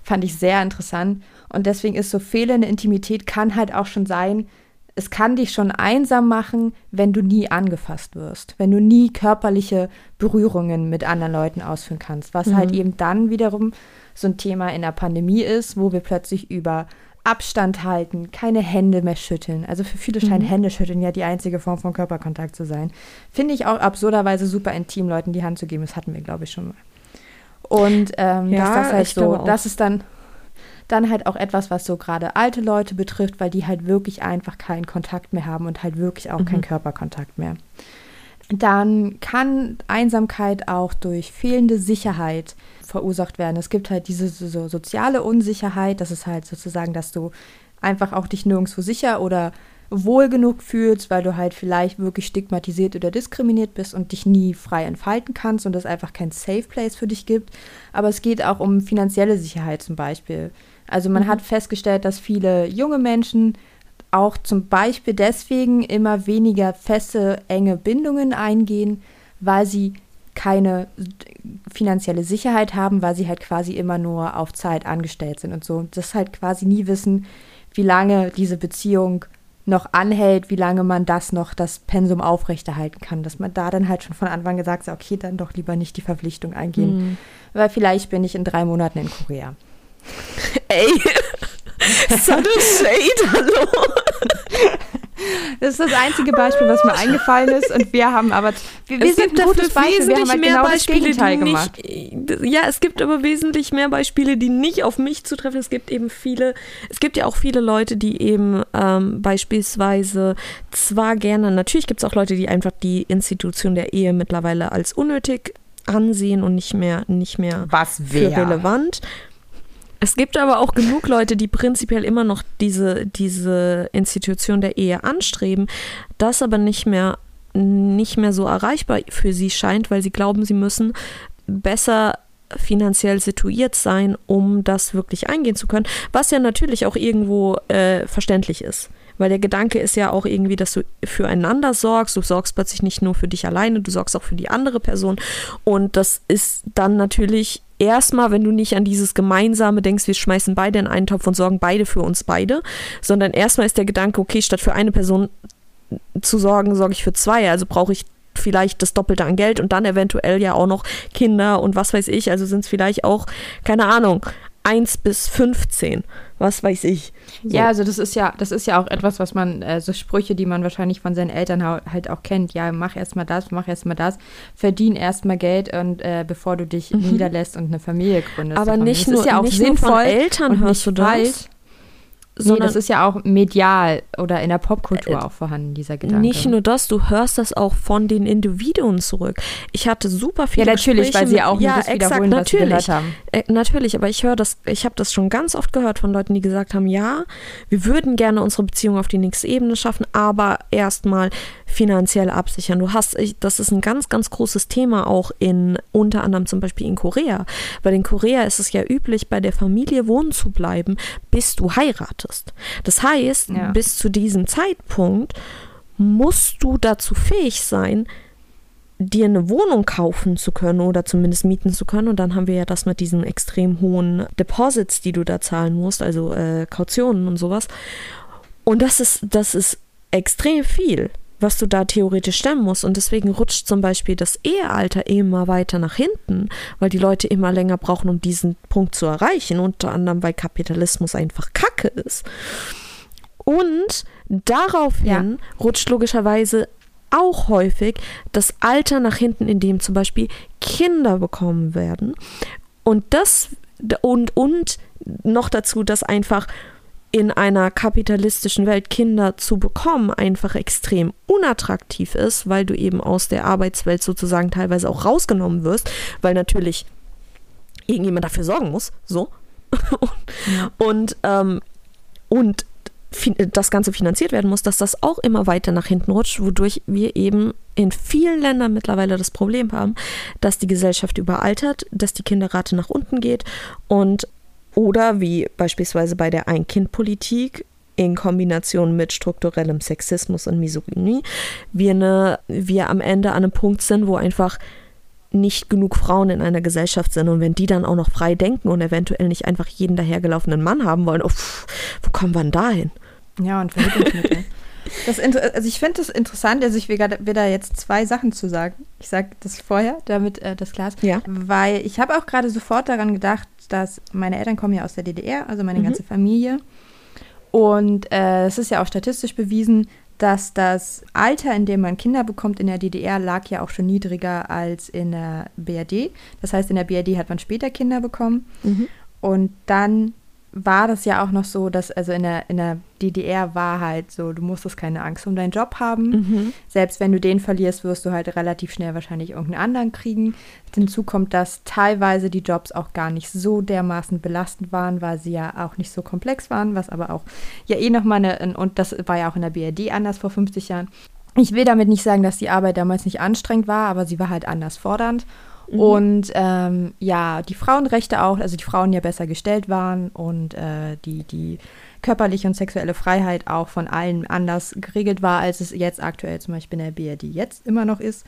Fand ich sehr interessant. Und deswegen ist so fehlende Intimität kann halt auch schon sein, es kann dich schon einsam machen, wenn du nie angefasst wirst, wenn du nie körperliche Berührungen mit anderen Leuten ausführen kannst, was halt mhm. halt eben dann wiederum so ein Thema in der Pandemie ist, wo wir plötzlich über Abstand halten, keine Hände mehr schütteln. Also für viele scheint mhm. Hände schütteln ja die einzige Form von Körperkontakt zu sein. Finde ich auch absurderweise super intim, Leuten die Hand zu geben. Das hatten wir, glaube ich, schon mal. Und ähm, ja, dass das halt so, das ist dann dann halt auch etwas, was so gerade alte Leute betrifft, weil die halt wirklich einfach keinen Kontakt mehr haben und halt wirklich auch mhm. keinen Körperkontakt mehr. Dann kann Einsamkeit auch durch fehlende Sicherheit verursacht werden. Es gibt halt diese so soziale Unsicherheit, das ist halt sozusagen, dass du einfach auch dich nirgendwo sicher oder wohl genug fühlst, weil du halt vielleicht wirklich stigmatisiert oder diskriminiert bist und dich nie frei entfalten kannst und es einfach kein Safe Place für dich gibt. Aber es geht auch um finanzielle Sicherheit zum Beispiel. Also man mhm. hat festgestellt, dass viele junge Menschen auch zum Beispiel deswegen immer weniger feste, enge Bindungen eingehen, weil sie keine finanzielle Sicherheit haben, weil sie halt quasi immer nur auf Zeit angestellt sind und so. Das halt quasi nie wissen, wie lange diese Beziehung noch anhält, wie lange man das noch, das Pensum aufrechterhalten kann. Dass man da dann halt schon von Anfang gesagt hat, okay, dann doch lieber nicht die Verpflichtung eingehen, mhm. weil vielleicht bin ich in drei Monaten in Korea. Ey, subtle shade, hallo. Das ist das einzige Beispiel, was mir eingefallen ist. Und wir haben aber, wir, wir sind ein gutes Beispiel. Wir haben halt genau Beispiele, das Gegenteil gemacht. ja, es gibt aber wesentlich mehr Beispiele, die nicht auf mich zutreffen. Es gibt eben viele, es gibt ja auch viele Leute, die eben ähm, beispielsweise zwar gerne, natürlich gibt es auch Leute, die einfach die Institution der Ehe mittlerweile als unnötig ansehen und nicht mehr, nicht mehr was für relevant. Es gibt aber auch genug Leute, die prinzipiell immer noch diese, diese Institution der Ehe anstreben, das aber nicht mehr, nicht mehr so erreichbar für sie scheint, weil sie glauben, sie müssen besser finanziell situiert sein, um das wirklich eingehen zu können, was ja natürlich auch irgendwo äh, verständlich ist. Weil der Gedanke ist ja auch irgendwie, dass du füreinander sorgst. Du sorgst plötzlich nicht nur für dich alleine, du sorgst auch für die andere Person. Und das ist dann natürlich erstmal, wenn du nicht an dieses Gemeinsame denkst, wir schmeißen beide in einen Topf und sorgen beide für uns beide, sondern erstmal ist der Gedanke, okay, statt für eine Person zu sorgen, sorge ich für zwei. Also brauche ich vielleicht das Doppelte an Geld und dann eventuell ja auch noch Kinder und was weiß ich. Also sind es vielleicht auch, keine Ahnung, 1 bis 15, was weiß ich. So. Ja, also das ist ja, das ist ja auch etwas, was man, äh, so Sprüche, die man wahrscheinlich von seinen Eltern halt auch kennt. Ja, mach erstmal das, mach erstmal das, verdien erstmal Geld und äh, bevor du dich mhm. niederlässt und eine Familie gründest. Aber nicht nur, ja auch nicht sinnvoll nur von Eltern hörst du das. Falsch. Nee, das ist ja auch medial oder in der Popkultur äh, auch vorhanden, dieser Gedanke. Nicht nur das, du hörst das auch von den Individuen zurück. Ich hatte super viele Ja, natürlich, Gespräche weil sie auch ja, das exakt, natürlich, was sie gehört haben. Äh, natürlich, aber ich höre das, ich habe das schon ganz oft gehört von Leuten, die gesagt haben, ja, wir würden gerne unsere Beziehung auf die nächste Ebene schaffen, aber erstmal finanziell absichern. Du hast, das ist ein ganz, ganz großes Thema auch in, unter anderem zum Beispiel in Korea. Weil in Korea ist es ja üblich, bei der Familie wohnen zu bleiben, bis du heiratest. Das heißt, ja. bis zu diesem Zeitpunkt musst du dazu fähig sein, dir eine Wohnung kaufen zu können oder zumindest mieten zu können. Und dann haben wir ja das mit diesen extrem hohen Deposits, die du da zahlen musst, also äh, Kautionen und sowas. Und das ist, das ist extrem viel was du da theoretisch stemmen musst. Und deswegen rutscht zum Beispiel das Ehealter immer weiter nach hinten, weil die Leute immer länger brauchen, um diesen Punkt zu erreichen. Unter anderem, weil Kapitalismus einfach Kacke ist. Und daraufhin ja. rutscht logischerweise auch häufig das Alter nach hinten, in dem zum Beispiel Kinder bekommen werden. Und das und, und noch dazu, dass einfach in einer kapitalistischen Welt Kinder zu bekommen einfach extrem unattraktiv ist, weil du eben aus der Arbeitswelt sozusagen teilweise auch rausgenommen wirst, weil natürlich irgendjemand dafür sorgen muss, so. Und, ähm, und das Ganze finanziert werden muss, dass das auch immer weiter nach hinten rutscht, wodurch wir eben in vielen Ländern mittlerweile das Problem haben, dass die Gesellschaft überaltert, dass die Kinderrate nach unten geht und Oder wie beispielsweise bei der Ein-Kind-Politik in Kombination mit strukturellem Sexismus und Misogynie, wir, eine, wir am Ende an einem Punkt sind, wo einfach nicht genug Frauen in einer Gesellschaft sind und wenn die dann auch noch frei denken und eventuell nicht einfach jeden dahergelaufenen Mann haben wollen, oh, pff, wo kommen wir denn dahin? Ja, und Verhütungsmittel. Das, also ich finde das interessant, also ich will, will, da jetzt zwei Sachen zu sagen. Ich sage das vorher, damit äh, das klar ist. Ja. Weil ich habe auch gerade sofort daran gedacht, dass meine Eltern kommen ja aus der DDR, also meine mhm. ganze Familie. Und äh, es ist ja auch statistisch bewiesen, dass das Alter, in dem man Kinder bekommt in der DDR, lag ja auch schon niedriger als in der BRD. Das heißt, in der BRD hat man später Kinder bekommen. Mhm. Und dann war das ja auch noch so, dass, also in der, in der DDR war halt so, du musstest keine Angst um deinen Job haben. Mhm. Selbst wenn du den verlierst, wirst du halt relativ schnell wahrscheinlich irgendeinen anderen kriegen. Hinzu kommt, dass teilweise die Jobs auch gar nicht so dermaßen belastend waren, weil sie ja auch nicht so komplex waren, was aber auch ja eh nochmal eine, und das war ja auch in der BRD anders vor 50 Jahren. Ich will damit nicht sagen, dass die Arbeit damals nicht anstrengend war, aber sie war halt anders fordernd. Mhm. Und ähm, ja, die Frauenrechte auch, also die Frauen ja besser gestellt waren und äh, die, die körperliche und sexuelle Freiheit auch von allen anders geregelt war, als es jetzt aktuell zum Beispiel in der BRD jetzt immer noch ist.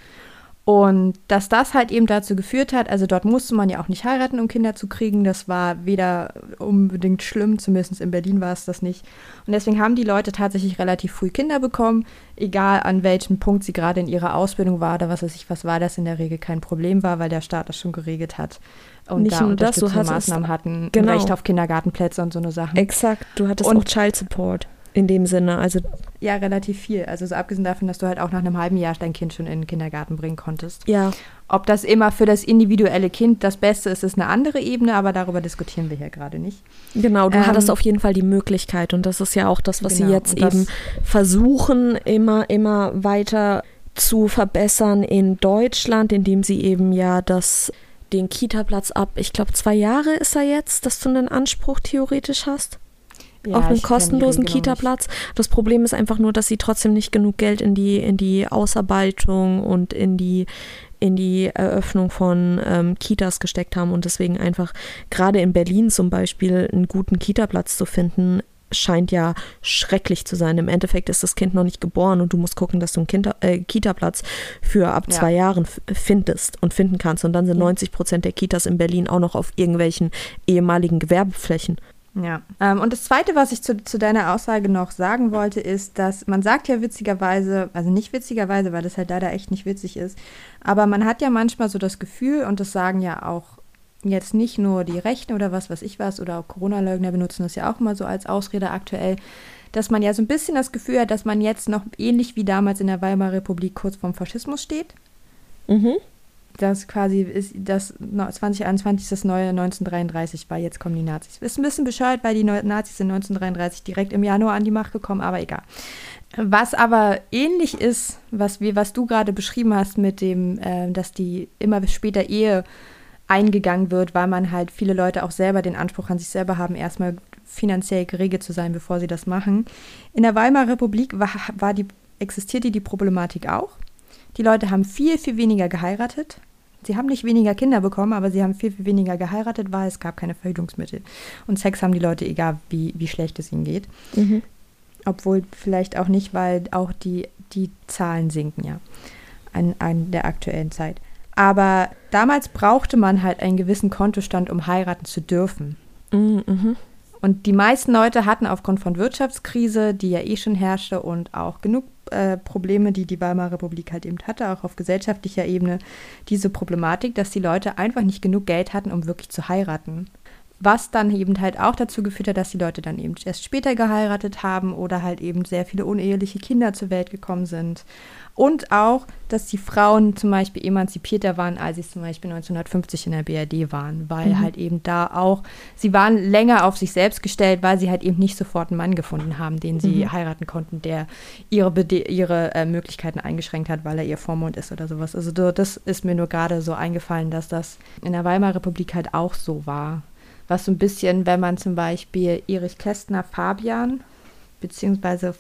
Und dass das halt eben dazu geführt hat, also dort musste man ja auch nicht heiraten, um Kinder zu kriegen. Das war weder unbedingt schlimm, zumindest in Berlin war es das nicht. Und deswegen haben die Leute tatsächlich relativ früh Kinder bekommen, egal an welchem Punkt sie gerade in ihrer Ausbildung war oder was weiß ich, was war das in der Regel kein Problem war, weil der Staat das schon geregelt hat. Und nicht da nur das, du hattest Maßnahmen hatten, genau. Recht auf Kindergartenplätze und so eine Sachen. Exakt, du hattest und, auch Child Support in dem Sinne. Also ja, relativ viel. Also so abgesehen davon, dass du halt auch nach einem halben Jahr dein Kind schon in den Kindergarten bringen konntest. Ja. Ob das immer für das individuelle Kind das Beste ist, ist eine andere Ebene, aber darüber diskutieren wir hier gerade nicht. Genau, du ähm, hattest auf jeden Fall die Möglichkeit und das ist ja auch das, was genau, sie jetzt eben versuchen, immer, immer weiter zu verbessern in Deutschland, indem sie eben ja das den Kita-Platz ab, ich glaube, zwei Jahre ist er jetzt, dass du einen Anspruch theoretisch hast ja, auf einen kostenlosen Kita-Platz. Das Problem ist einfach nur, dass sie trotzdem nicht genug Geld in die, in die Ausarbeitung und in die, in die Eröffnung von ähm, Kitas gesteckt haben und deswegen einfach gerade in Berlin zum Beispiel einen guten Kita-Platz zu finden, scheint ja schrecklich zu sein. Im Endeffekt ist das Kind noch nicht geboren und du musst gucken, dass du einen Kinder, äh, Kita-Platz für ab ja. zwei Jahren findest und finden kannst. Und dann sind ja. 90 Prozent der Kitas in Berlin auch noch auf irgendwelchen ehemaligen Gewerbeflächen. Ja. Ähm, und das Zweite, was ich zu, zu deiner Aussage noch sagen wollte, ist, dass man sagt ja witzigerweise, also nicht witzigerweise, weil das halt leider echt nicht witzig ist, aber man hat ja manchmal so das Gefühl, und das sagen ja auch jetzt nicht nur die Rechten oder was weiß ich was, oder auch Corona-Leugner benutzen das ja auch immer so als Ausrede aktuell, dass man ja so ein bisschen das Gefühl hat, dass man jetzt noch ähnlich wie damals in der Weimarer Republik kurz vorm Faschismus steht. Mhm das quasi ist das 2021 das neue 1933 war, jetzt kommen die Nazis. Ist ein bisschen bescheuert, weil die Nazis sind 1933 direkt im Januar an die Macht gekommen, aber egal. Was aber ähnlich ist, was, wir, was du gerade beschrieben hast mit dem, äh, dass die immer später Ehe eingegangen wird, weil man halt viele Leute auch selber den Anspruch an sich selber haben, erstmal finanziell geregelt zu sein, bevor sie das machen. In der Weimarer Republik war, war die, existierte die Problematik auch. Die Leute haben viel, viel weniger geheiratet. Sie haben nicht weniger Kinder bekommen, aber sie haben viel, viel weniger geheiratet, weil es gab keine Verhütungsmittel. Und Sex haben die Leute, egal wie, wie schlecht es ihnen geht. Mhm. Obwohl vielleicht auch nicht, weil auch die, die Zahlen sinken ja an, an der aktuellen Zeit. Aber damals brauchte man halt einen gewissen Kontostand, um heiraten zu dürfen. Mhm. mhm. Und die meisten Leute hatten aufgrund von Wirtschaftskrise, die ja eh schon herrschte, und auch genug äh, Probleme, die die Weimarer Republik halt eben hatte, auch auf gesellschaftlicher Ebene, diese Problematik, dass die Leute einfach nicht genug Geld hatten, um wirklich zu heiraten. Was dann eben halt auch dazu geführt hat, dass die Leute dann eben erst später geheiratet haben oder halt eben sehr viele uneheliche Kinder zur Welt gekommen sind. Und auch, dass die Frauen zum Beispiel emanzipierter waren, als sie zum Beispiel 1950 in der BRD waren, weil mhm. halt eben da auch, sie waren länger auf sich selbst gestellt, weil sie halt eben nicht sofort einen Mann gefunden haben, den sie mhm. heiraten konnten, der ihre, Bede ihre äh, Möglichkeiten eingeschränkt hat, weil er ihr Vormund ist oder sowas. Also das ist mir nur gerade so eingefallen, dass das in der Weimarer Republik halt auch so war. Was so ein bisschen, wenn man zum Beispiel Erich Kästner Fabian, beziehungsweise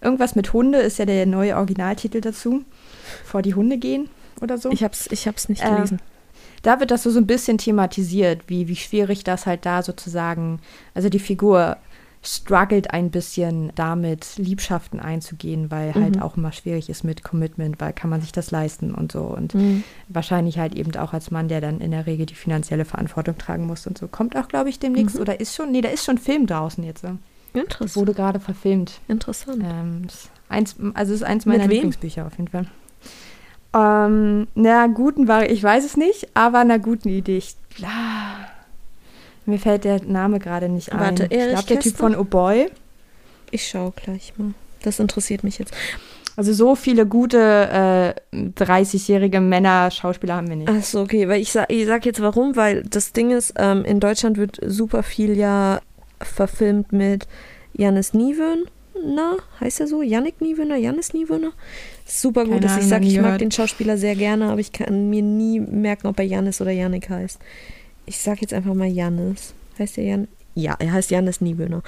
Irgendwas mit Hunde ist ja der neue Originaltitel dazu. Vor die Hunde gehen oder so. Ich hab's, ich hab's nicht gelesen. da wird das so, so ein bisschen thematisiert, wie, wie schwierig das halt da sozusagen, also die Figur struggelt ein bisschen damit, Liebschaften einzugehen, weil halt Mhm. auch immer schwierig ist mit Commitment, weil kann man sich das leisten und so. Und Mhm. wahrscheinlich halt eben auch als Mann, der dann in der Regel die finanzielle Verantwortung tragen muss und so. Kommt auch, glaube ich, demnächst Mhm. oder ist schon, nee, da ist schon Film draußen jetzt. so. Interessant. Wurde gerade verfilmt. Interessant. Ähm, ist eins, also ist eins meiner? Lieblingsbücher auf jeden Fall. Ähm, na guten war, ich weiß es nicht, aber einer guten Idee. Ich, ah, mir fällt der Name gerade nicht ein. Warte, ich Erich glaube, der Typ von Oh Boy. Ich schaue gleich mal. Das interessiert mich jetzt. Also so viele gute äh, 30-jährige Männer Schauspieler haben wir nicht. Ach so, okay, weil ich sag, ich sag jetzt warum, weil das Ding ist, ähm, in Deutschland wird super viel ja verfilmt mit Janis Niewöhner, heißt er so? Yannick Niewöhner, Janis Niewöhner? Super gut ist. Ich Ahnung, sag, nie ich mag den Schauspieler sehr gerne, aber ich kann mir nie merken, ob er Janis oder Yannick heißt. Ich sag jetzt einfach mal Janis. Heißt der Jan? Ja, er heißt Janis Niewöhner.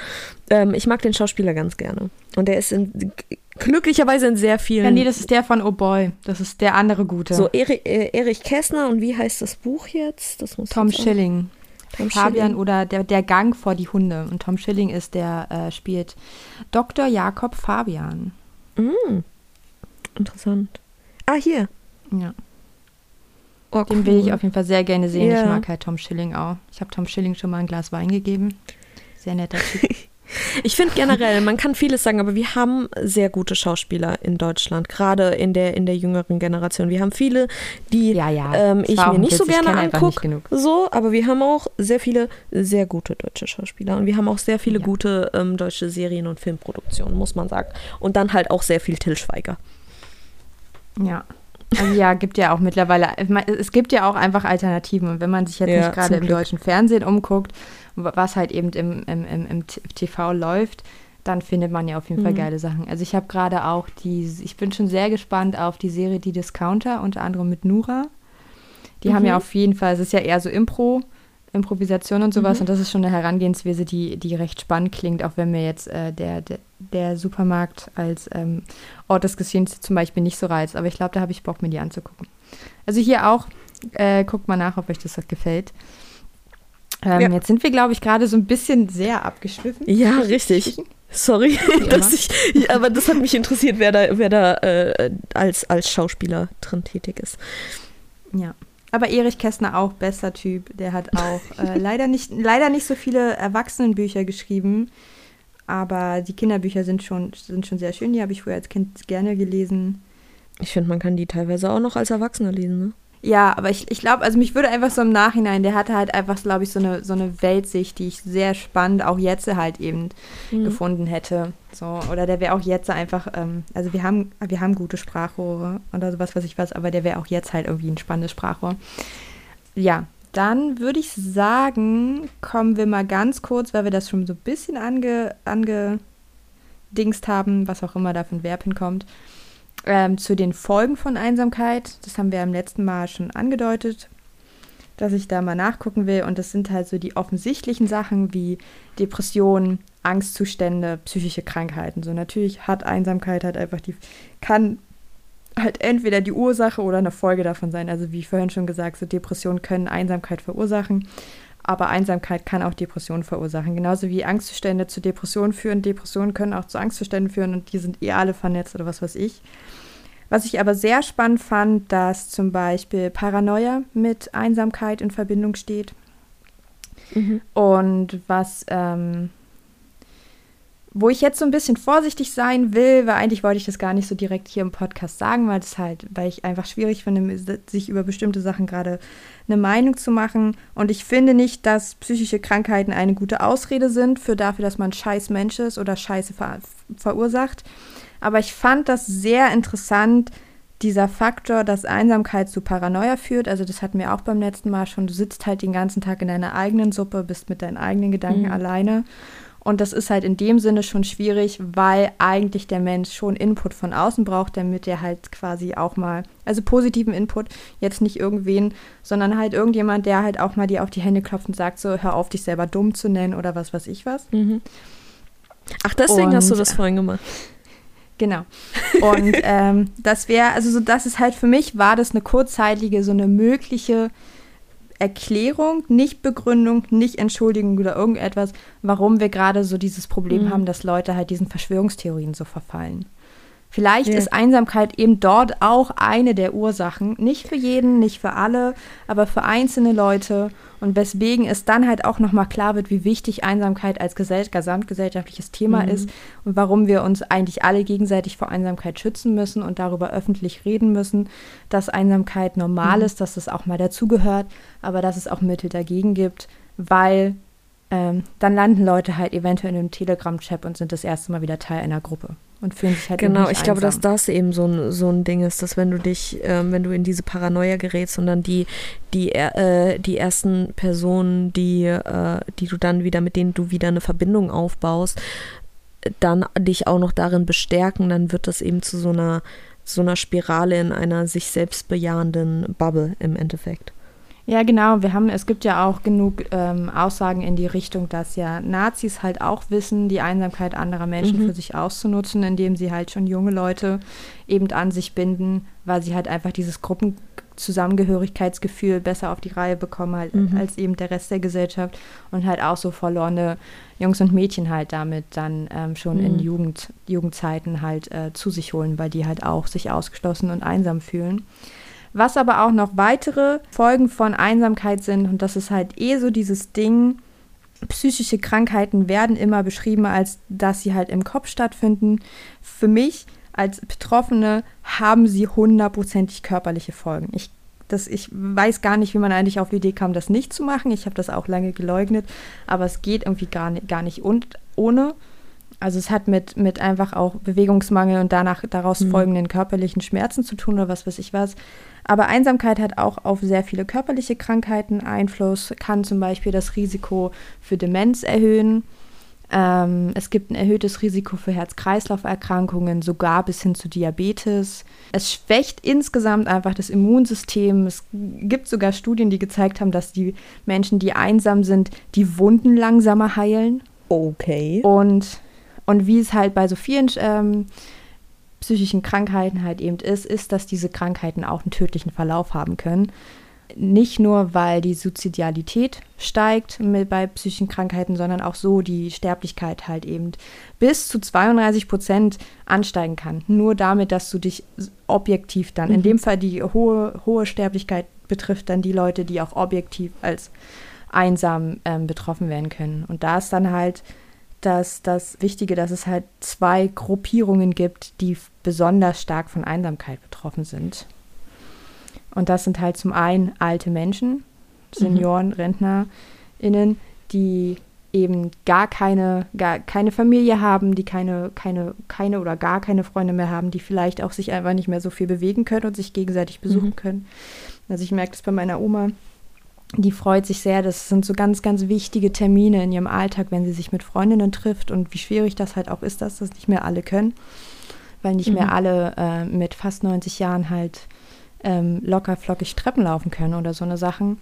Ähm, ich mag den Schauspieler ganz gerne. Und er ist in, glücklicherweise in sehr vielen. Ja, nee, das ist der von Oh Boy. Das ist der andere gute. so, Erich, äh, Erich Kästner und wie heißt das Buch jetzt? Das muss Tom jetzt Schilling. Tom Fabian Schilling. oder der, der Gang vor die Hunde. Und Tom Schilling ist der, äh, spielt Dr. Jakob Fabian. Mm. Interessant. Ah, hier. Ja. Oh, Den will ich auf jeden Fall sehr gerne sehen. Ja. Ich mag halt Tom Schilling auch. Ich habe Tom Schilling schon mal ein Glas Wein gegeben. Sehr netter Typ. Ich finde generell, man kann vieles sagen, aber wir haben sehr gute Schauspieler in Deutschland, gerade in der, in der jüngeren Generation. Wir haben viele, die Ja, ja. ähm, ich mir nicht so Witz, gerne angucke. So, aber wir haben auch sehr viele sehr gute deutsche Schauspieler und wir haben auch sehr viele Ja. gute ähm, deutsche Serien- und Filmproduktionen, muss man sagen. Und dann halt auch sehr viel Till Schweiger. Ja. Also ja, gibt ja auch mittlerweile, es gibt ja auch einfach Alternativen. Und wenn man sich jetzt Ja, nicht gerade im Glück. deutschen Fernsehen umguckt, was halt eben im, im, im, im TV läuft, dann findet man ja auf jeden Fall Mhm. geile Sachen. Also ich habe gerade auch die, ich bin schon sehr gespannt auf die Serie Die Discounter, unter anderem mit Nura. Die haben Mhm. ja auf jeden Fall, es ist ja eher so Impro, Improvisation und sowas Mhm. und das ist schon eine Herangehensweise, die, die recht spannend klingt, auch wenn mir jetzt äh, der, der, der Supermarkt als ähm, Ort des Geschehens zum Beispiel nicht so reizt. Aber ich glaube, da habe ich Bock, mir die anzugucken. Also hier auch, äh, guckt mal nach, ob euch das gefällt. Ähm, Ja. Jetzt sind wir, glaube ich, gerade so ein bisschen sehr abgeschwiffen. Ja, richtig. Sorry, dass ich, ja, aber das hat mich interessiert, wer da, wer da äh, als, als Schauspieler drin tätig ist. Ja. Aber Erich Kästner auch bester Typ. Der hat auch äh, leider, nicht, leider nicht so viele Erwachsenenbücher geschrieben. Aber die Kinderbücher sind schon, sind schon sehr schön. Die habe ich früher als Kind gerne gelesen. Ich finde, man kann die teilweise auch noch als Erwachsener lesen, ne? Ja, aber ich, ich glaube, also mich würde einfach so im Nachhinein, der hatte halt einfach, glaube ich, so eine, so eine Weltsicht, die ich sehr spannend auch jetzt halt eben Mhm. gefunden hätte. So, oder der wäre auch jetzt einfach, ähm, also wir haben, wir haben gute Sprachrohre oder sowas, was ich weiß, aber der wäre auch jetzt halt irgendwie ein spannendes Sprachrohr. Ja, dann würde ich sagen, kommen wir mal ganz kurz, weil wir das schon so ein bisschen ange, angedingst haben, was auch immer da für ein Verb hinkommt, ähm, zu den Folgen von Einsamkeit. Das haben wir am letzten Mal schon angedeutet, dass ich da mal nachgucken will. Und das sind halt so die offensichtlichen Sachen wie Depressionen, Angstzustände, psychische Krankheiten. So natürlich hat Einsamkeit halt einfach die, kann halt entweder die Ursache oder eine Folge davon sein. Also wie vorhin schon gesagt, so Depressionen können Einsamkeit verursachen. Aber Einsamkeit kann auch Depressionen verursachen. Genauso wie Angstzustände zu Depressionen führen. Depressionen können auch zu Angstzuständen führen und die sind eh alle vernetzt oder was weiß ich. Was ich aber sehr spannend fand, dass zum Beispiel Paranoia mit Einsamkeit in Verbindung steht. Mhm. Und was, ähm, wo ich jetzt so ein bisschen vorsichtig sein will, weil eigentlich wollte ich das gar nicht so direkt hier im Podcast sagen, weil es halt, weil ich einfach schwierig finde, sich über bestimmte Sachen gerade eine Meinung zu machen. Und ich finde nicht, dass psychische Krankheiten eine gute Ausrede sind für dafür, dass man scheiß Mensch ist oder Scheiße ver verursacht. Aber ich fand das sehr interessant, dieser Faktor, dass Einsamkeit zu Paranoia führt. Also das hatten wir auch beim letzten Mal schon. Du sitzt halt den ganzen Tag in deiner eigenen Suppe, bist mit deinen eigenen Gedanken Mhm. alleine. Und das ist halt in dem Sinne schon schwierig, weil eigentlich der Mensch schon Input von außen braucht, damit er halt quasi auch mal, also positiven Input, jetzt nicht irgendwen, sondern halt irgendjemand, der halt auch mal dir auf die Hände klopft und sagt so, hör auf, dich selber dumm zu nennen oder was weiß ich was. Mhm. Ach, deswegen hast du Und- das vorhin gemacht. Genau. Und ähm, das wäre, also so, das ist halt für mich, war das eine kurzzeitige, so eine mögliche Erklärung, nicht Begründung, nicht Entschuldigung oder irgendetwas, warum wir gerade so dieses Problem Mhm. haben, dass Leute halt diesen Verschwörungstheorien so verfallen. Vielleicht Ja. ist Einsamkeit eben dort auch eine der Ursachen. Nicht für jeden, nicht für alle, aber für einzelne Leute. Und weswegen es dann halt auch nochmal klar wird, wie wichtig Einsamkeit als gesell gesamtgesellschaftliches Thema Mhm. ist und warum wir uns eigentlich alle gegenseitig vor Einsamkeit schützen müssen und darüber öffentlich reden müssen, dass Einsamkeit normal Mhm. ist, dass es auch mal dazugehört, aber dass es auch Mittel dagegen gibt, weil ähm, dann landen Leute halt eventuell in einem Telegram-Chat und sind das erste Mal wieder Teil einer Gruppe und fühlen sich halt Genau, nicht ich glaube, dass einsam. das eben so ein, so ein Ding ist, dass wenn du dich, ähm, wenn du in diese Paranoia gerätst und dann die, die, äh, die ersten Personen, die, äh, die du dann wieder, mit denen du wieder eine Verbindung aufbaust, dann dich auch noch darin bestärken, dann wird das eben zu so einer, so einer Spirale in einer sich selbst bejahenden Bubble im Endeffekt. Ja, genau. Wir haben, es gibt ja auch genug ähm, Aussagen in die Richtung, dass ja Nazis halt auch wissen, die Einsamkeit anderer Menschen Mhm. für sich auszunutzen, indem sie halt schon junge Leute eben an sich binden, weil sie halt einfach dieses Gruppenzusammengehörigkeitsgefühl besser auf die Reihe bekommen halt, Mhm. als eben der Rest der Gesellschaft und halt auch so verlorene Jungs und Mädchen halt damit dann ähm, schon in Mhm. Jugend, Jugendzeiten halt äh, zu sich holen, weil die halt auch sich ausgeschlossen und einsam fühlen. Was aber auch noch weitere Folgen von Einsamkeit sind, und das ist halt eh so dieses Ding, psychische Krankheiten werden immer beschrieben, als dass sie halt im Kopf stattfinden. Für mich als Betroffene haben sie hundertprozentig körperliche Folgen. Ich, das, ich weiß gar nicht, wie man eigentlich auf die Idee kam, das nicht zu machen. Ich habe das auch lange geleugnet, aber es geht irgendwie gar nicht, gar nicht und, ohne. Also es hat mit, mit einfach auch Bewegungsmangel und danach daraus Mhm. folgenden körperlichen Schmerzen zu tun oder was weiß ich was. Aber Einsamkeit hat auch auf sehr viele körperliche Krankheiten Einfluss, kann zum Beispiel das Risiko für Demenz erhöhen. Ähm, es gibt ein erhöhtes Risiko für Herz-Kreislauf-Erkrankungen, sogar bis hin zu Diabetes. Es schwächt insgesamt einfach das Immunsystem. Es gibt sogar Studien, die gezeigt haben, dass die Menschen, die einsam sind, die Wunden langsamer heilen. Okay. Und, und wie es halt bei so vielen ähm, psychischen Krankheiten halt eben ist, ist, dass diese Krankheiten auch einen tödlichen Verlauf haben können. Nicht nur, weil die Suizidialität steigt mit, bei psychischen Krankheiten, sondern auch so die Sterblichkeit halt eben bis zu 32 Prozent ansteigen kann. Nur damit, dass du dich objektiv dann, in Mhm. dem Fall die hohe, hohe Sterblichkeit betrifft dann die Leute, die auch objektiv als einsam ähm, betroffen werden können. Und da ist dann halt das, das Wichtige, dass es halt zwei Gruppierungen gibt, die besonders stark von Einsamkeit betroffen sind. Und das sind halt zum einen alte Menschen, Senioren, RentnerInnen, die eben gar keine, gar keine Familie haben, die keine, keine, keine oder gar keine Freunde mehr haben, die vielleicht auch sich einfach nicht mehr so viel bewegen können und sich gegenseitig besuchen Mhm. können. Also ich merke das bei meiner Oma, die freut sich sehr. Das sind so ganz, ganz wichtige Termine in ihrem Alltag, wenn sie sich mit Freundinnen trifft und wie schwierig das halt auch ist, dass das nicht mehr alle können, weil nicht Mhm. mehr alle äh, mit fast 90 Jahren halt ähm, locker flockig Treppen laufen können oder so eine Sachen.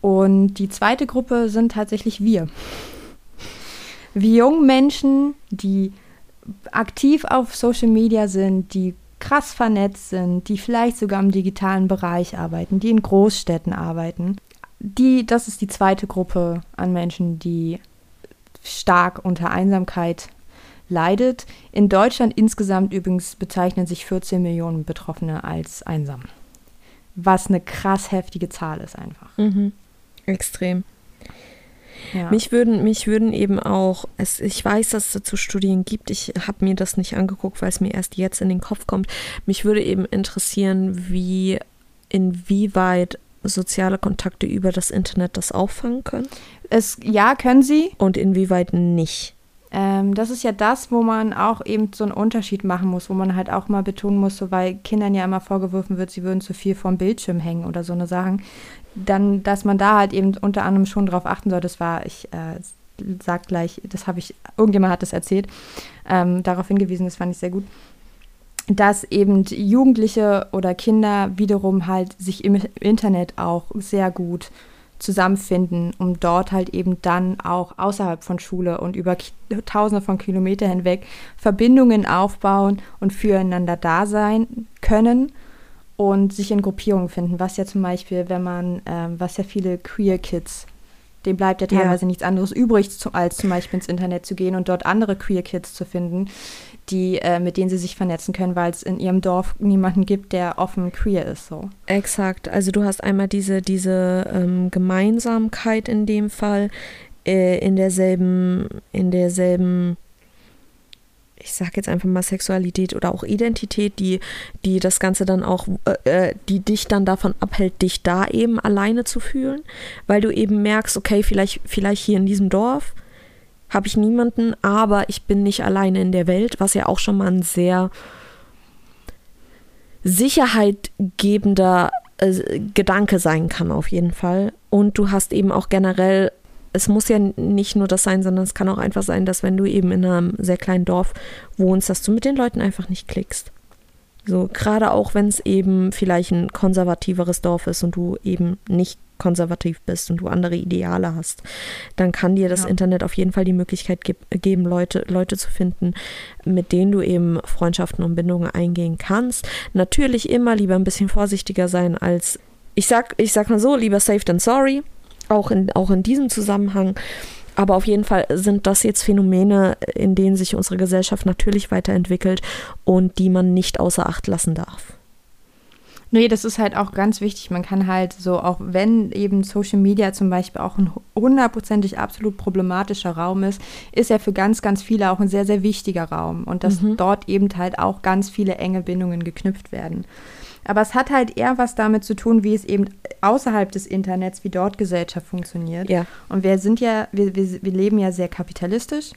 Und die zweite Gruppe sind tatsächlich wir. Wir jungen Menschen, die aktiv auf Social Media sind, die krass vernetzt sind, die vielleicht sogar im digitalen Bereich arbeiten, die in Großstädten arbeiten. Die, das ist die zweite Gruppe an Menschen, die stark unter Einsamkeit leidet. In Deutschland insgesamt übrigens bezeichnen sich 14 Millionen Betroffene als einsam. Was eine krass heftige Zahl ist einfach. Mhm. Extrem. Ja. Mich würden, mich würden eben auch, es, ich weiß, dass es dazu Studien gibt, ich habe mir das nicht angeguckt, weil es mir erst jetzt in den Kopf kommt. Mich würde eben interessieren, wie, inwieweit soziale Kontakte über das Internet das auffangen können es, ja, können sie. und inwieweit nicht. Ähm, das ist ja das, wo man auch eben so einen Unterschied machen muss, wo man halt auch mal betonen muss, so weil Kindern ja immer vorgeworfen wird, sie würden zu viel vom Bildschirm hängen oder so eine Sachen. Dann, dass man da halt eben unter anderem schon drauf achten soll, das war, ich äh, sag gleich, das habe ich, irgendjemand hat das erzählt, ähm, darauf hingewiesen, das fand ich sehr gut, dass eben Jugendliche oder Kinder wiederum halt sich im Internet auch sehr gut zusammenfinden, um dort halt eben dann auch außerhalb von Schule und über Tausende von Kilometern hinweg Verbindungen aufbauen und füreinander da sein können und sich in Gruppierungen finden, was ja zum Beispiel, wenn man, ähm, was ja viele Queer Kids, dem bleibt ja teilweise ja. nichts anderes übrig, als zum Beispiel ins Internet zu gehen und dort andere Queer Kids zu finden, die, äh, mit denen sie sich vernetzen können, weil es in ihrem Dorf niemanden gibt, der offen queer ist. So. Exakt. Also du hast einmal diese, diese ähm, Gemeinsamkeit in dem Fall, äh, in derselben, in derselben ich sage jetzt einfach mal Sexualität oder auch Identität, die, die das Ganze dann auch, äh, äh, die dich dann davon abhält, dich da eben alleine zu fühlen, weil du eben merkst, okay, vielleicht, vielleicht hier in diesem Dorf habe ich niemanden, aber ich bin nicht alleine in der Welt, was ja auch schon mal ein sehr sicherheitgebender äh, Gedanke sein kann auf jeden Fall. Und du hast eben auch generell es muss ja nicht nur das sein, sondern es kann auch einfach sein, dass wenn du eben in einem sehr kleinen Dorf wohnst, dass du mit den Leuten einfach nicht klickst. So, gerade auch wenn es eben vielleicht ein konservativeres Dorf ist und du eben nicht konservativ bist und du andere Ideale hast, dann kann dir das ja. Internet auf jeden Fall die Möglichkeit ge geben, Leute, Leute zu finden, mit denen du eben Freundschaften und Bindungen eingehen kannst. Natürlich immer lieber ein bisschen vorsichtiger sein als, ich sag, ich sag mal so, lieber safe than sorry auch in, auch in diesem Zusammenhang. Aber auf jeden Fall sind das jetzt Phänomene, in denen sich unsere Gesellschaft natürlich weiterentwickelt und die man nicht außer Acht lassen darf. Nee, das ist halt auch ganz wichtig. Man kann halt so, auch wenn eben Social Media zum Beispiel auch ein hundertprozentig absolut problematischer Raum ist, ist er für ganz, ganz viele auch ein sehr, sehr wichtiger Raum. Und dass mhm. dort eben halt auch ganz viele enge Bindungen geknüpft werden. Aber es hat halt eher was damit zu tun, wie es eben außerhalb des Internets, wie dort Gesellschaft funktioniert. Ja. Und wir sind ja, wir, wir, wir leben ja sehr kapitalistisch.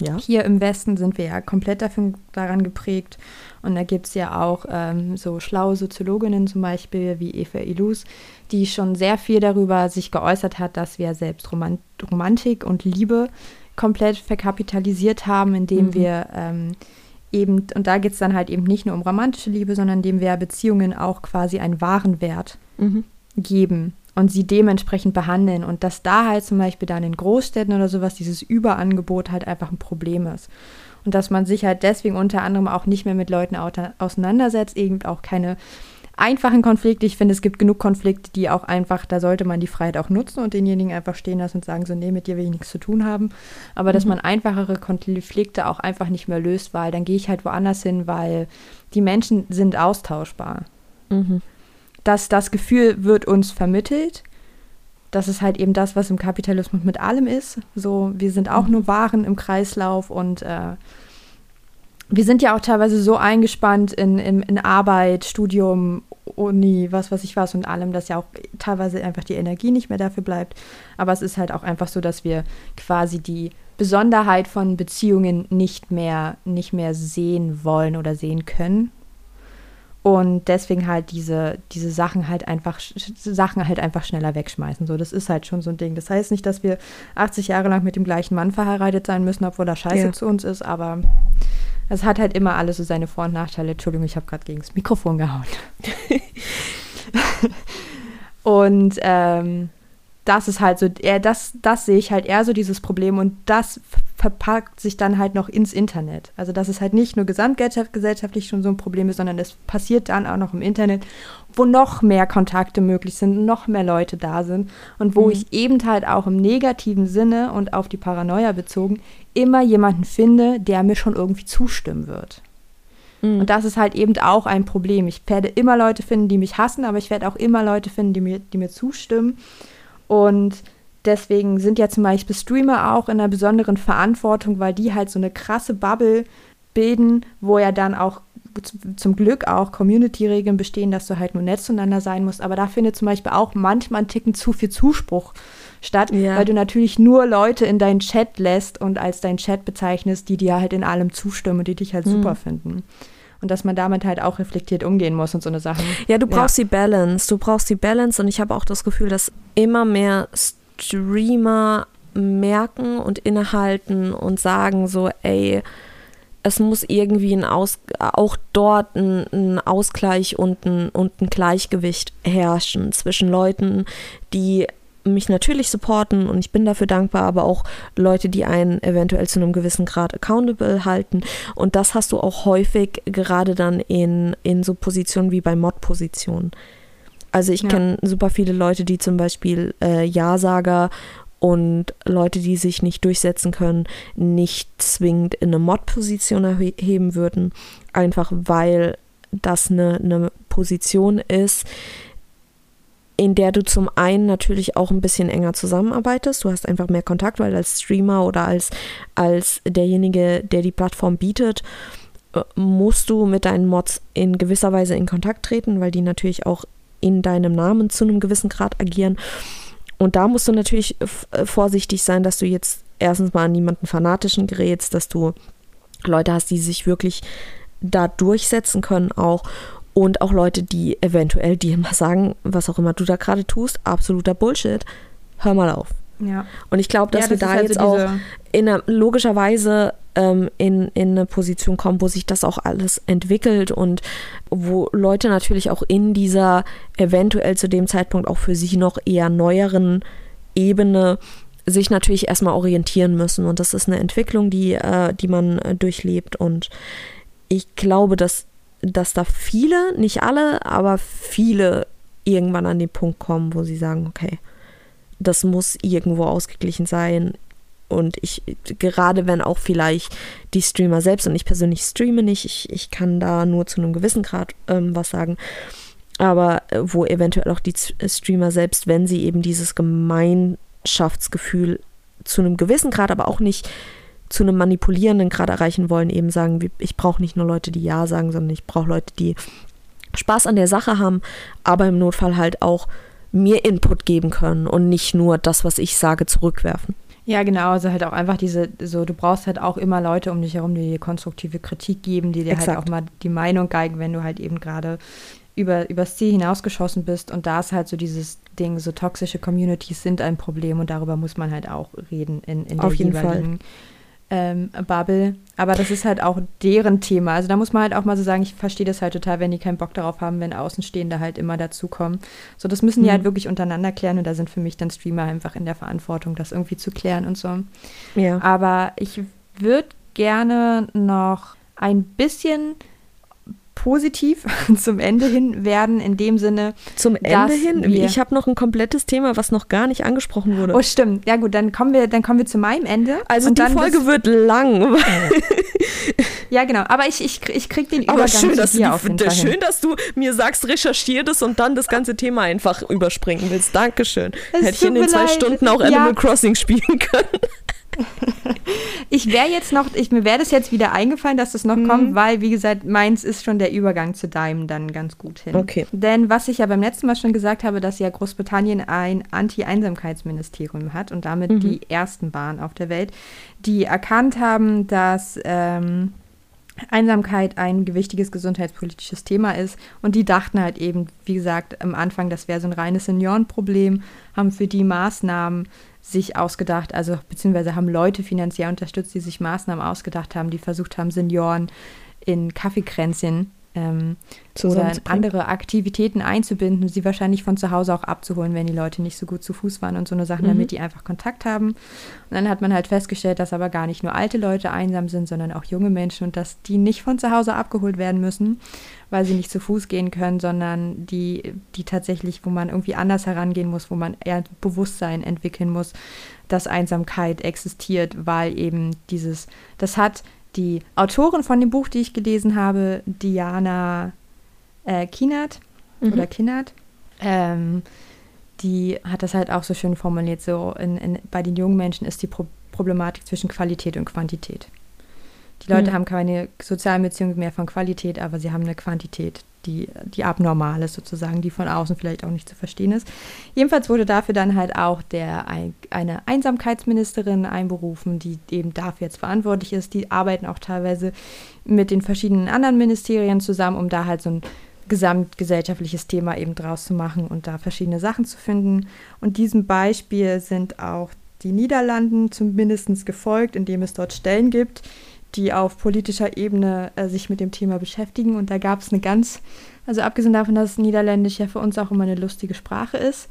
Ja. Hier im Westen sind wir ja komplett dafür, daran geprägt. Und da gibt es ja auch ähm, so schlaue Soziologinnen zum Beispiel wie Eva Ilus, die schon sehr viel darüber sich geäußert hat, dass wir selbst Romant Romantik und Liebe komplett verkapitalisiert haben, indem mhm. wir ähm, eben, und da geht es dann halt eben nicht nur um romantische Liebe, sondern dem wir Beziehungen auch quasi einen wahren Wert mhm. geben und sie dementsprechend behandeln. Und dass da halt zum Beispiel dann in Großstädten oder sowas dieses Überangebot halt einfach ein Problem ist. Und dass man sich halt deswegen unter anderem auch nicht mehr mit Leuten auseinandersetzt, eben auch keine einfachen Konflikte. Ich finde, es gibt genug Konflikte, die auch einfach, da sollte man die Freiheit auch nutzen und denjenigen einfach stehen lassen und sagen, so, nee, mit dir will ich nichts zu tun haben. Aber mhm. dass man einfachere Konflikte auch einfach nicht mehr löst, weil dann gehe ich halt woanders hin, weil die Menschen sind austauschbar. Mhm. Das, das Gefühl wird uns vermittelt. Das ist halt eben das, was im Kapitalismus mit allem ist. So, wir sind auch mhm. nur Waren im Kreislauf und äh, wir sind ja auch teilweise so eingespannt in, in, in Arbeit, Studium, Uni, was weiß ich was und allem, dass ja auch teilweise einfach die Energie nicht mehr dafür bleibt. Aber es ist halt auch einfach so, dass wir quasi die Besonderheit von Beziehungen nicht mehr, nicht mehr sehen wollen oder sehen können. Und deswegen halt diese, diese Sachen halt einfach, Sachen halt einfach schneller wegschmeißen. So, das ist halt schon so ein Ding. Das heißt nicht, dass wir 80 Jahre lang mit dem gleichen Mann verheiratet sein müssen, obwohl er scheiße ja. zu uns ist, aber es hat halt immer alles so seine Vor- und Nachteile. Entschuldigung, ich habe gerade gegen das Mikrofon gehauen. und ähm, das ist halt so, eher das, das sehe ich halt eher so dieses Problem und das verpackt sich dann halt noch ins Internet. Also dass es halt nicht nur gesamtgesellschaftlich schon so ein Problem ist, sondern es passiert dann auch noch im Internet, wo noch mehr Kontakte möglich sind, noch mehr Leute da sind und wo mhm. ich eben halt auch im negativen Sinne und auf die Paranoia bezogen immer jemanden finde, der mir schon irgendwie zustimmen wird. Mhm. Und das ist halt eben auch ein Problem. Ich werde immer Leute finden, die mich hassen, aber ich werde auch immer Leute finden, die mir, die mir zustimmen. Und Deswegen sind ja zum Beispiel Streamer auch in einer besonderen Verantwortung, weil die halt so eine krasse Bubble bilden, wo ja dann auch zum Glück auch Community-Regeln bestehen, dass du halt nur nett zueinander sein musst. Aber da findet zum Beispiel auch manchmal ein Ticken zu viel Zuspruch statt, ja. weil du natürlich nur Leute in deinen Chat lässt und als dein Chat bezeichnest, die dir halt in allem zustimmen und die dich halt mhm. super finden. Und dass man damit halt auch reflektiert umgehen muss und so eine Sachen. Ja, du brauchst ja. die Balance. Du brauchst die Balance und ich habe auch das Gefühl, dass immer mehr Streamer merken und innehalten und sagen so, ey, es muss irgendwie ein Aus, auch dort ein, ein Ausgleich und ein, und ein Gleichgewicht herrschen zwischen Leuten, die mich natürlich supporten und ich bin dafür dankbar, aber auch Leute, die einen eventuell zu einem gewissen Grad accountable halten. Und das hast du auch häufig gerade dann in, in so Positionen wie bei Mod-Positionen. Also ich ja. kenne super viele Leute, die zum Beispiel äh, Ja-Sager und Leute, die sich nicht durchsetzen können, nicht zwingend in eine Mod-Position erheben würden, einfach weil das eine, eine Position ist, in der du zum einen natürlich auch ein bisschen enger zusammenarbeitest. Du hast einfach mehr Kontakt, weil als Streamer oder als, als derjenige, der die Plattform bietet, äh, musst du mit deinen Mods in gewisser Weise in Kontakt treten, weil die natürlich auch in deinem Namen zu einem gewissen Grad agieren. Und da musst du natürlich äh, vorsichtig sein, dass du jetzt erstens mal an niemanden fanatischen gerätst, dass du Leute hast, die sich wirklich da durchsetzen können auch und auch Leute, die eventuell dir immer sagen, was auch immer du da gerade tust, absoluter Bullshit. Hör mal auf. Ja. Und ich glaube, dass ja, das wir da jetzt also auch in einer, logischerweise ähm, in, in eine Position kommen, wo sich das auch alles entwickelt und wo Leute natürlich auch in dieser eventuell zu dem Zeitpunkt auch für sich noch eher neueren Ebene sich natürlich erstmal orientieren müssen. Und das ist eine Entwicklung, die, äh, die man äh, durchlebt. Und ich glaube, dass dass da viele, nicht alle, aber viele irgendwann an den Punkt kommen, wo sie sagen, okay, das muss irgendwo ausgeglichen sein. Und ich, gerade wenn auch vielleicht die Streamer selbst, und ich persönlich streame nicht, ich, ich kann da nur zu einem gewissen Grad ähm, was sagen, aber äh, wo eventuell auch die Streamer selbst, wenn sie eben dieses Gemeinschaftsgefühl zu einem gewissen Grad, aber auch nicht zu einem manipulierenden Grad erreichen wollen, eben sagen, ich brauche nicht nur Leute, die Ja sagen, sondern ich brauche Leute, die Spaß an der Sache haben, aber im Notfall halt auch mir Input geben können und nicht nur das, was ich sage, zurückwerfen. Ja, genau, also halt auch einfach diese, so, du brauchst halt auch immer Leute um dich herum, die dir konstruktive Kritik geben, die dir halt Exakt. halt auch mal die Meinung geigen, wenn du halt eben gerade über, übers Ziel hinausgeschossen bist und da ist halt so dieses Ding, so toxische Communities sind ein Problem und darüber muss man halt auch reden in, in Auf jeden Fall ähm, Bubble. Aber das ist halt auch deren Thema. Also da muss man halt auch mal so sagen, ich verstehe das halt total, wenn die keinen Bock darauf haben, wenn Außenstehende halt immer dazukommen. So, das müssen die mhm. halt wirklich untereinander klären und da sind für mich dann Streamer einfach in der Verantwortung, das irgendwie zu klären und so. Ja. Aber ich würde gerne noch ein bisschen positiv zum Ende hin werden, in dem Sinne. Zum Ende hin? Ich habe noch ein komplettes Thema, was noch gar nicht angesprochen wurde. Oh, stimmt. Ja, gut, dann kommen wir, dann kommen wir zu meinem Ende. Also die Folge wird lang. ja, genau. Aber ich, ich, ich krieg den Übergang Aber schön, dass du, auf jeden schön, dass du mir sagst, recherchier das und dann das ganze Thema einfach überspringen willst. Dankeschön. Hätte ich in den zwei leid. Stunden auch Animal ja. Crossing spielen können. ich wäre jetzt noch, ich, mir wäre das jetzt wieder eingefallen, dass das noch mhm. kommt, weil, wie gesagt, meins ist schon der Übergang zu deinem dann ganz gut hin. Okay. Denn was ich ja beim letzten Mal schon gesagt habe, dass ja Großbritannien ein Anti-Einsamkeitsministerium hat und damit mhm. die ersten waren auf der Welt, die erkannt haben, dass ähm, Einsamkeit ein gewichtiges gesundheitspolitisches Thema ist. Und die dachten halt eben, wie gesagt, am Anfang, das wäre so ein reines Seniorenproblem, haben für die Maßnahmen sich ausgedacht, also beziehungsweise haben Leute finanziell unterstützt, die sich Maßnahmen ausgedacht haben, die versucht haben, Senioren in Kaffeekränzchen ähm, oder andere Aktivitäten einzubinden, sie wahrscheinlich von zu Hause auch abzuholen, wenn die Leute nicht so gut zu Fuß waren und so eine Sachen, mhm. damit die einfach Kontakt haben. Und dann hat man halt festgestellt, dass aber gar nicht nur alte Leute einsam sind, sondern auch junge Menschen und dass die nicht von zu Hause abgeholt werden müssen, weil sie nicht zu Fuß gehen können, sondern die, die tatsächlich, wo man irgendwie anders herangehen muss, wo man eher Bewusstsein entwickeln muss, dass Einsamkeit existiert, weil eben dieses, das hat die Autorin von dem Buch, die ich gelesen habe, Diana äh, Kienert mhm. oder Kinnert, ähm, die hat das halt auch so schön formuliert, so in, in, bei den jungen Menschen ist die Pro Problematik zwischen Qualität und Quantität. Die Leute mhm. haben keine sozialen Beziehungen mehr von Qualität, aber sie haben eine Quantität, die, die abnormal ist sozusagen, die von außen vielleicht auch nicht zu verstehen ist. Jedenfalls wurde dafür dann halt auch der, eine Einsamkeitsministerin einberufen, die eben dafür jetzt verantwortlich ist. Die arbeiten auch teilweise mit den verschiedenen anderen Ministerien zusammen, um da halt so ein gesamtgesellschaftliches Thema eben draus zu machen und da verschiedene Sachen zu finden. Und diesem Beispiel sind auch die Niederlanden zumindest gefolgt, indem es dort Stellen gibt, die auf politischer Ebene äh, sich mit dem Thema beschäftigen. Und da gab es eine ganz, also abgesehen davon, dass Niederländisch ja für uns auch immer eine lustige Sprache ist,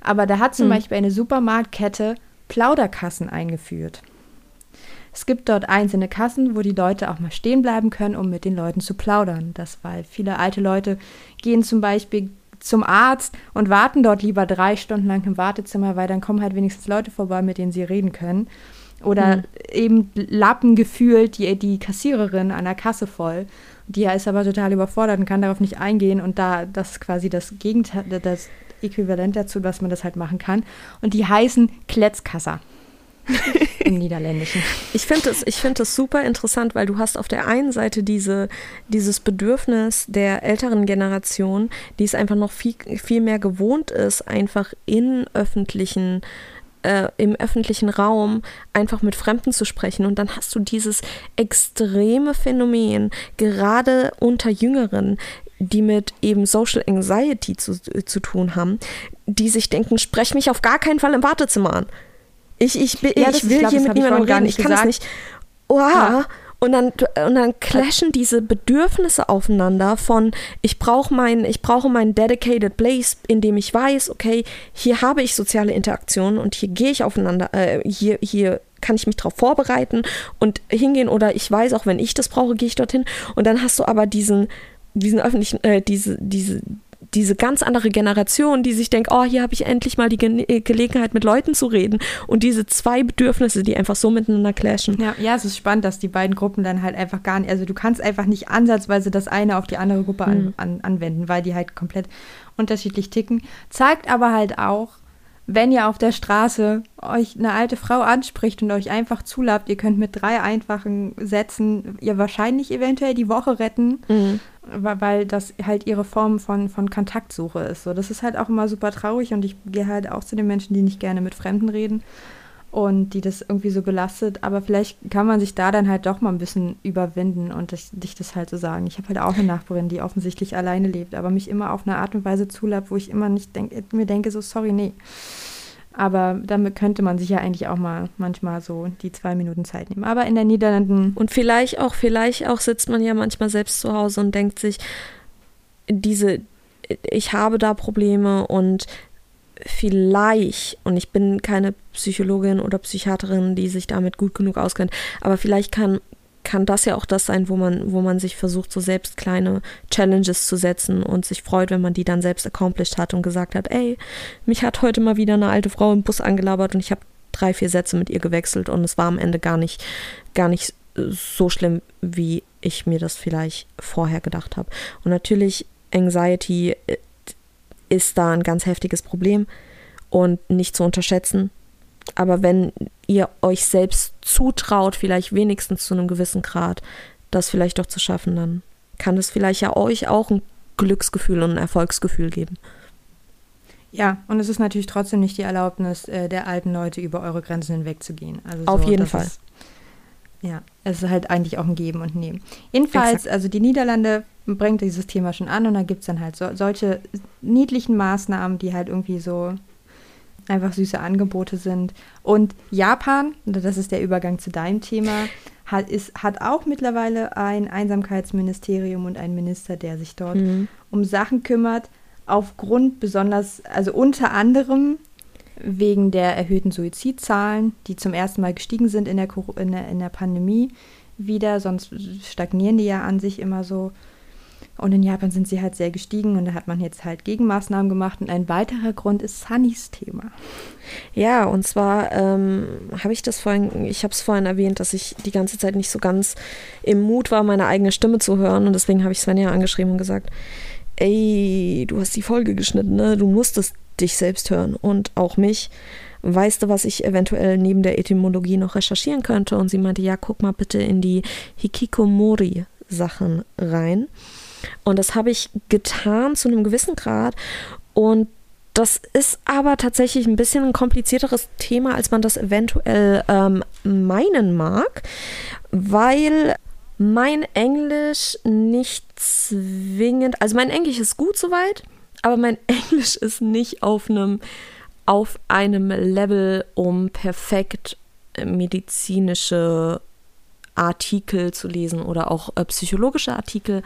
aber da hat zum mhm. Beispiel eine Supermarktkette Plauderkassen eingeführt. Es gibt dort einzelne Kassen, wo die Leute auch mal stehen bleiben können, um mit den Leuten zu plaudern. Das, weil viele alte Leute gehen zum Beispiel zum Arzt und warten dort lieber drei Stunden lang im Wartezimmer, weil dann kommen halt wenigstens Leute vorbei, mit denen sie reden können. Oder mhm. eben Lappen gefühlt die, die Kassiererin an der Kasse voll. Die ist aber total überfordert und kann darauf nicht eingehen. Und da das ist quasi das Gegenteil, das Äquivalent dazu, dass man das halt machen kann. Und die heißen Kletzkasser. Im Niederländischen. Ich finde es find super interessant, weil du hast auf der einen Seite diese, dieses Bedürfnis der älteren Generation, die es einfach noch viel, viel mehr gewohnt ist, einfach in öffentlichen äh, im öffentlichen Raum einfach mit Fremden zu sprechen. Und dann hast du dieses extreme Phänomen, gerade unter Jüngeren, die mit eben Social Anxiety zu, zu tun haben, die sich denken, sprech mich auf gar keinen Fall im Wartezimmer an. Ich, ich, ich, ja, ich will glaub, hier mit niemandem reden, ich kann es nicht. Oha. Ja. Und dann, und dann clashen diese Bedürfnisse aufeinander von, ich brauche mein, ich brauche meinen dedicated place, in dem ich weiß, okay, hier habe ich soziale Interaktionen und hier gehe ich aufeinander, äh, hier, hier kann ich mich darauf vorbereiten und hingehen oder ich weiß auch, wenn ich das brauche, gehe ich dorthin. Und dann hast du aber diesen, diesen öffentlichen, äh, diese, diese, diese ganz andere Generation, die sich denkt, oh, hier habe ich endlich mal die Ge äh, Gelegenheit, mit Leuten zu reden. Und diese zwei Bedürfnisse, die einfach so miteinander clashen. Ja, ja, es ist spannend, dass die beiden Gruppen dann halt einfach gar nicht, also du kannst einfach nicht ansatzweise das eine auf die andere Gruppe an, mhm. an, anwenden, weil die halt komplett unterschiedlich ticken. Zeigt aber halt auch, wenn ihr auf der Straße euch eine alte Frau anspricht und euch einfach zulappt, ihr könnt mit drei einfachen Sätzen ihr wahrscheinlich eventuell die Woche retten, mhm. Weil das halt ihre Form von, von Kontaktsuche ist. So, das ist halt auch immer super traurig und ich gehe halt auch zu den Menschen, die nicht gerne mit Fremden reden und die das irgendwie so belastet. Aber vielleicht kann man sich da dann halt doch mal ein bisschen überwinden und dich das halt so sagen. Ich habe halt auch eine Nachbarin, die offensichtlich alleine lebt, aber mich immer auf eine Art und Weise zulappt, wo ich immer nicht denk, mir denke, so sorry, nee. Aber damit könnte man sich ja eigentlich auch mal manchmal so die zwei Minuten Zeit nehmen. Aber in den Niederlanden. Und vielleicht auch, vielleicht auch sitzt man ja manchmal selbst zu Hause und denkt sich, diese, ich habe da Probleme und vielleicht, und ich bin keine Psychologin oder Psychiaterin, die sich damit gut genug auskennt, aber vielleicht kann, kann das ja auch das sein, wo man, wo man sich versucht, so selbst kleine Challenges zu setzen und sich freut, wenn man die dann selbst accomplished hat und gesagt hat, ey, mich hat heute mal wieder eine alte Frau im Bus angelabert und ich habe drei, vier Sätze mit ihr gewechselt und es war am Ende gar nicht, gar nicht so schlimm, wie ich mir das vielleicht vorher gedacht habe. Und natürlich Anxiety äh, ist da ein ganz heftiges Problem und nicht zu unterschätzen. Aber wenn ihr euch selbst zutraut, vielleicht wenigstens zu einem gewissen Grad, das vielleicht doch zu schaffen, dann kann es vielleicht ja euch auch ein Glücksgefühl und ein Erfolgsgefühl geben. Ja, und es ist natürlich trotzdem nicht die Erlaubnis äh, der alten Leute, über eure Grenzen hinwegzugehen. Also Auf so, jeden Fall. Ist, ja, es ist halt eigentlich auch ein Geben und Nehmen. Jedenfalls, Exakt. also die Niederlande bringt dieses Thema schon an und da gibt es dann halt so, solche niedlichen Maßnahmen, die halt irgendwie so einfach süße Angebote sind. Und Japan, das ist der Übergang zu deinem Thema, hat, ist, hat auch mittlerweile ein Einsamkeitsministerium und einen Minister, der sich dort mhm. um Sachen kümmert, aufgrund besonders, also unter anderem wegen der erhöhten Suizidzahlen, die zum ersten Mal gestiegen sind in der, in der, in der Pandemie wieder, sonst stagnieren die ja an sich immer so. Und in Japan sind sie halt sehr gestiegen und da hat man jetzt halt Gegenmaßnahmen gemacht. Und ein weiterer Grund ist Sunnys Thema. Ja, und zwar ähm, habe ich das vorhin, ich habe es vorhin erwähnt, dass ich die ganze Zeit nicht so ganz im Mut war, meine eigene Stimme zu hören. Und deswegen habe ich Svenja angeschrieben und gesagt, ey, du hast die Folge geschnitten, ne? Du musstest dich selbst hören und auch mich. Weißt du, was ich eventuell neben der Etymologie noch recherchieren könnte? Und sie meinte, ja, guck mal bitte in die Hikikomori-Sachen rein. Und das habe ich getan zu einem gewissen Grad. Und das ist aber tatsächlich ein bisschen ein komplizierteres Thema, als man das eventuell ähm, meinen mag, weil mein Englisch nicht zwingend, also mein Englisch ist gut soweit, aber mein Englisch ist nicht auf einem auf einem Level, um perfekt medizinische Artikel zu lesen oder auch äh, psychologische Artikel.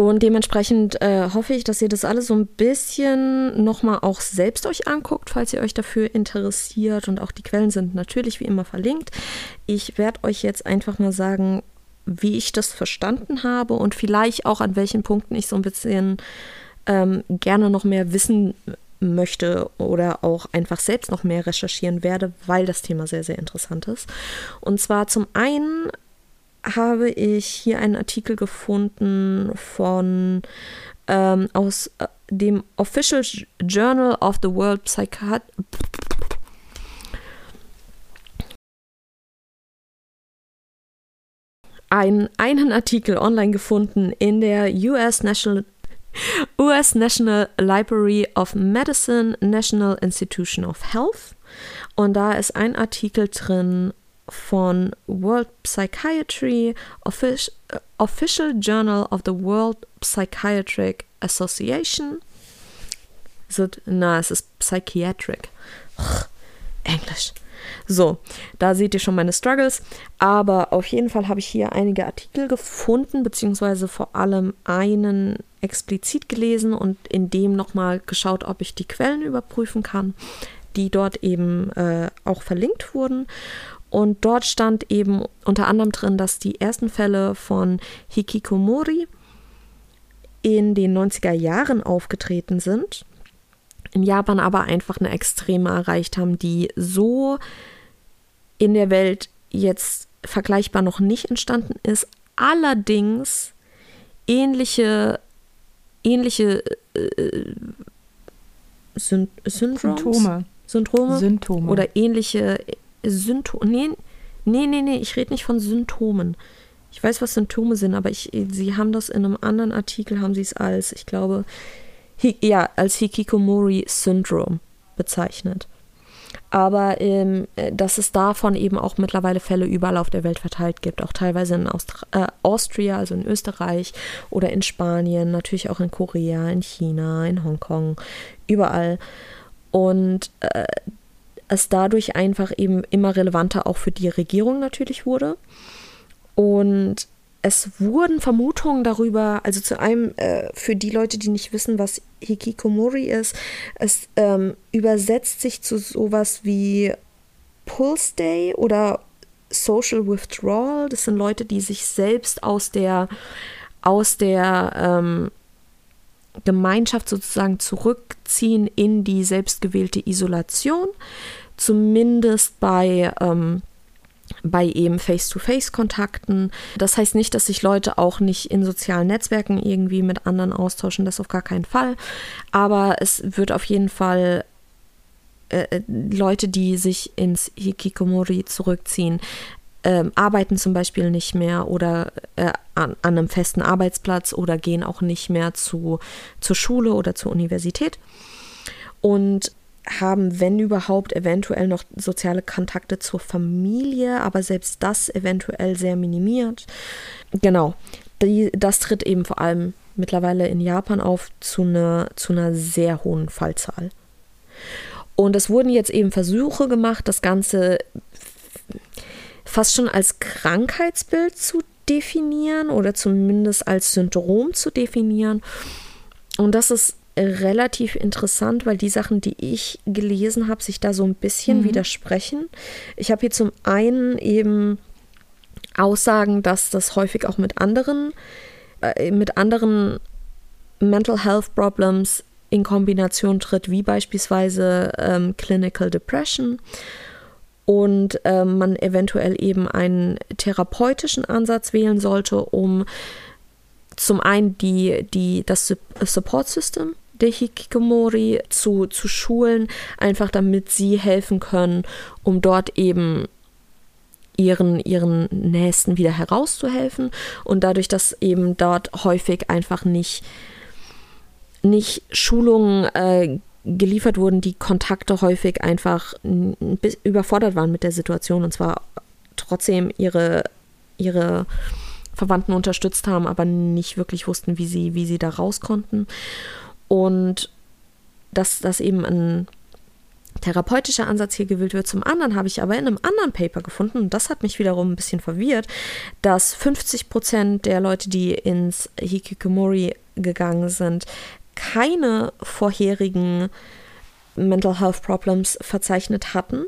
Und dementsprechend äh, hoffe ich, dass ihr das alles so ein bisschen nochmal auch selbst euch anguckt, falls ihr euch dafür interessiert. Und auch die Quellen sind natürlich wie immer verlinkt. Ich werde euch jetzt einfach mal sagen, wie ich das verstanden habe und vielleicht auch an welchen Punkten ich so ein bisschen ähm, gerne noch mehr wissen möchte oder auch einfach selbst noch mehr recherchieren werde, weil das Thema sehr, sehr interessant ist. Und zwar zum einen habe ich hier einen Artikel gefunden von ähm, aus äh, dem Official Journal of the World Psychiatry. Ein, einen Artikel online gefunden in der US National US National Library of Medicine, National Institution of Health. Und da ist ein Artikel drin von World Psychiatry, Offic Official Journal of the World Psychiatric Association. na, es ist Psychiatric. Englisch. So, da seht ihr schon meine Struggles. Aber auf jeden Fall habe ich hier einige Artikel gefunden, beziehungsweise vor allem einen explizit gelesen und in dem nochmal geschaut, ob ich die Quellen überprüfen kann, die dort eben äh, auch verlinkt wurden. Und dort stand eben unter anderem drin, dass die ersten Fälle von Hikikomori in den 90er Jahren aufgetreten sind, in Japan aber einfach eine Extreme erreicht haben, die so in der Welt jetzt vergleichbar noch nicht entstanden ist, allerdings ähnliche ähnliche äh, Syn Syndrome Syndrome? Symptome. Oder ähnliche Symptome. Nee, nee, nee, nee, ich rede nicht von Symptomen. Ich weiß, was Symptome sind, aber ich, sie haben das in einem anderen Artikel, haben sie es als, ich glaube, hi, ja, als Hikikomori Syndrome bezeichnet. Aber ähm, dass es davon eben auch mittlerweile Fälle überall auf der Welt verteilt gibt, auch teilweise in Austra äh, Austria, also in Österreich oder in Spanien, natürlich auch in Korea, in China, in Hongkong, überall. Und äh, es dadurch einfach eben immer relevanter auch für die Regierung natürlich wurde. Und es wurden Vermutungen darüber, also zu einem, äh, für die Leute, die nicht wissen, was Hikikomori ist, es ähm, übersetzt sich zu sowas wie Pulse Day oder Social Withdrawal. Das sind Leute, die sich selbst aus der, aus der ähm, Gemeinschaft sozusagen zurückziehen in die selbstgewählte Isolation zumindest bei, ähm, bei eben Face-to-Face-Kontakten. Das heißt nicht, dass sich Leute auch nicht in sozialen Netzwerken irgendwie mit anderen austauschen, das auf gar keinen Fall. Aber es wird auf jeden Fall äh, äh Leute, die sich ins Hikikomori zurückziehen, äh, arbeiten zum Beispiel nicht mehr oder äh, an, an, einem festen Arbeitsplatz oder gehen auch nicht mehr zu, zur Schule oder zur Universität. Und haben, wenn überhaupt, eventuell noch soziale Kontakte zur Familie, aber selbst das eventuell sehr minimiert. Genau, die, das tritt eben vor allem mittlerweile in Japan auf zu, ne, zu einer sehr hohen Fallzahl. Und es wurden jetzt eben Versuche gemacht, das Ganze fast schon als Krankheitsbild zu definieren oder zumindest als Syndrom zu definieren. Und das ist relativ interessant, weil die Sachen, die ich gelesen habe, sich da so ein bisschen mhm. widersprechen. Ich habe hier zum einen eben Aussagen, dass das häufig auch mit anderen, äh, mit anderen Mental Health Problems in Kombination tritt, wie beispielsweise ähm, Clinical Depression und äh, man eventuell eben einen therapeutischen Ansatz wählen sollte, um zum einen die, die, das Support System der Hikikomori zu, zu schulen, einfach damit sie helfen können, um dort eben ihren, ihren Nächsten wieder herauszuhelfen und dadurch, dass eben dort häufig einfach nicht, nicht Schulungen äh, geliefert wurden, die Kontakte häufig einfach überfordert waren mit der Situation und zwar trotzdem ihre, ihre Verwandten unterstützt haben, aber nicht wirklich wussten, wie sie, wie sie da raus konnten. Und dass das eben ein therapeutischer Ansatz hier gewählt wird. Zum anderen habe ich aber in einem anderen Paper gefunden, und das hat mich wiederum ein bisschen verwirrt, dass 50 Prozent der Leute, die ins Hikikomori gegangen sind, keine vorherigen Mental Health Problems verzeichnet hatten.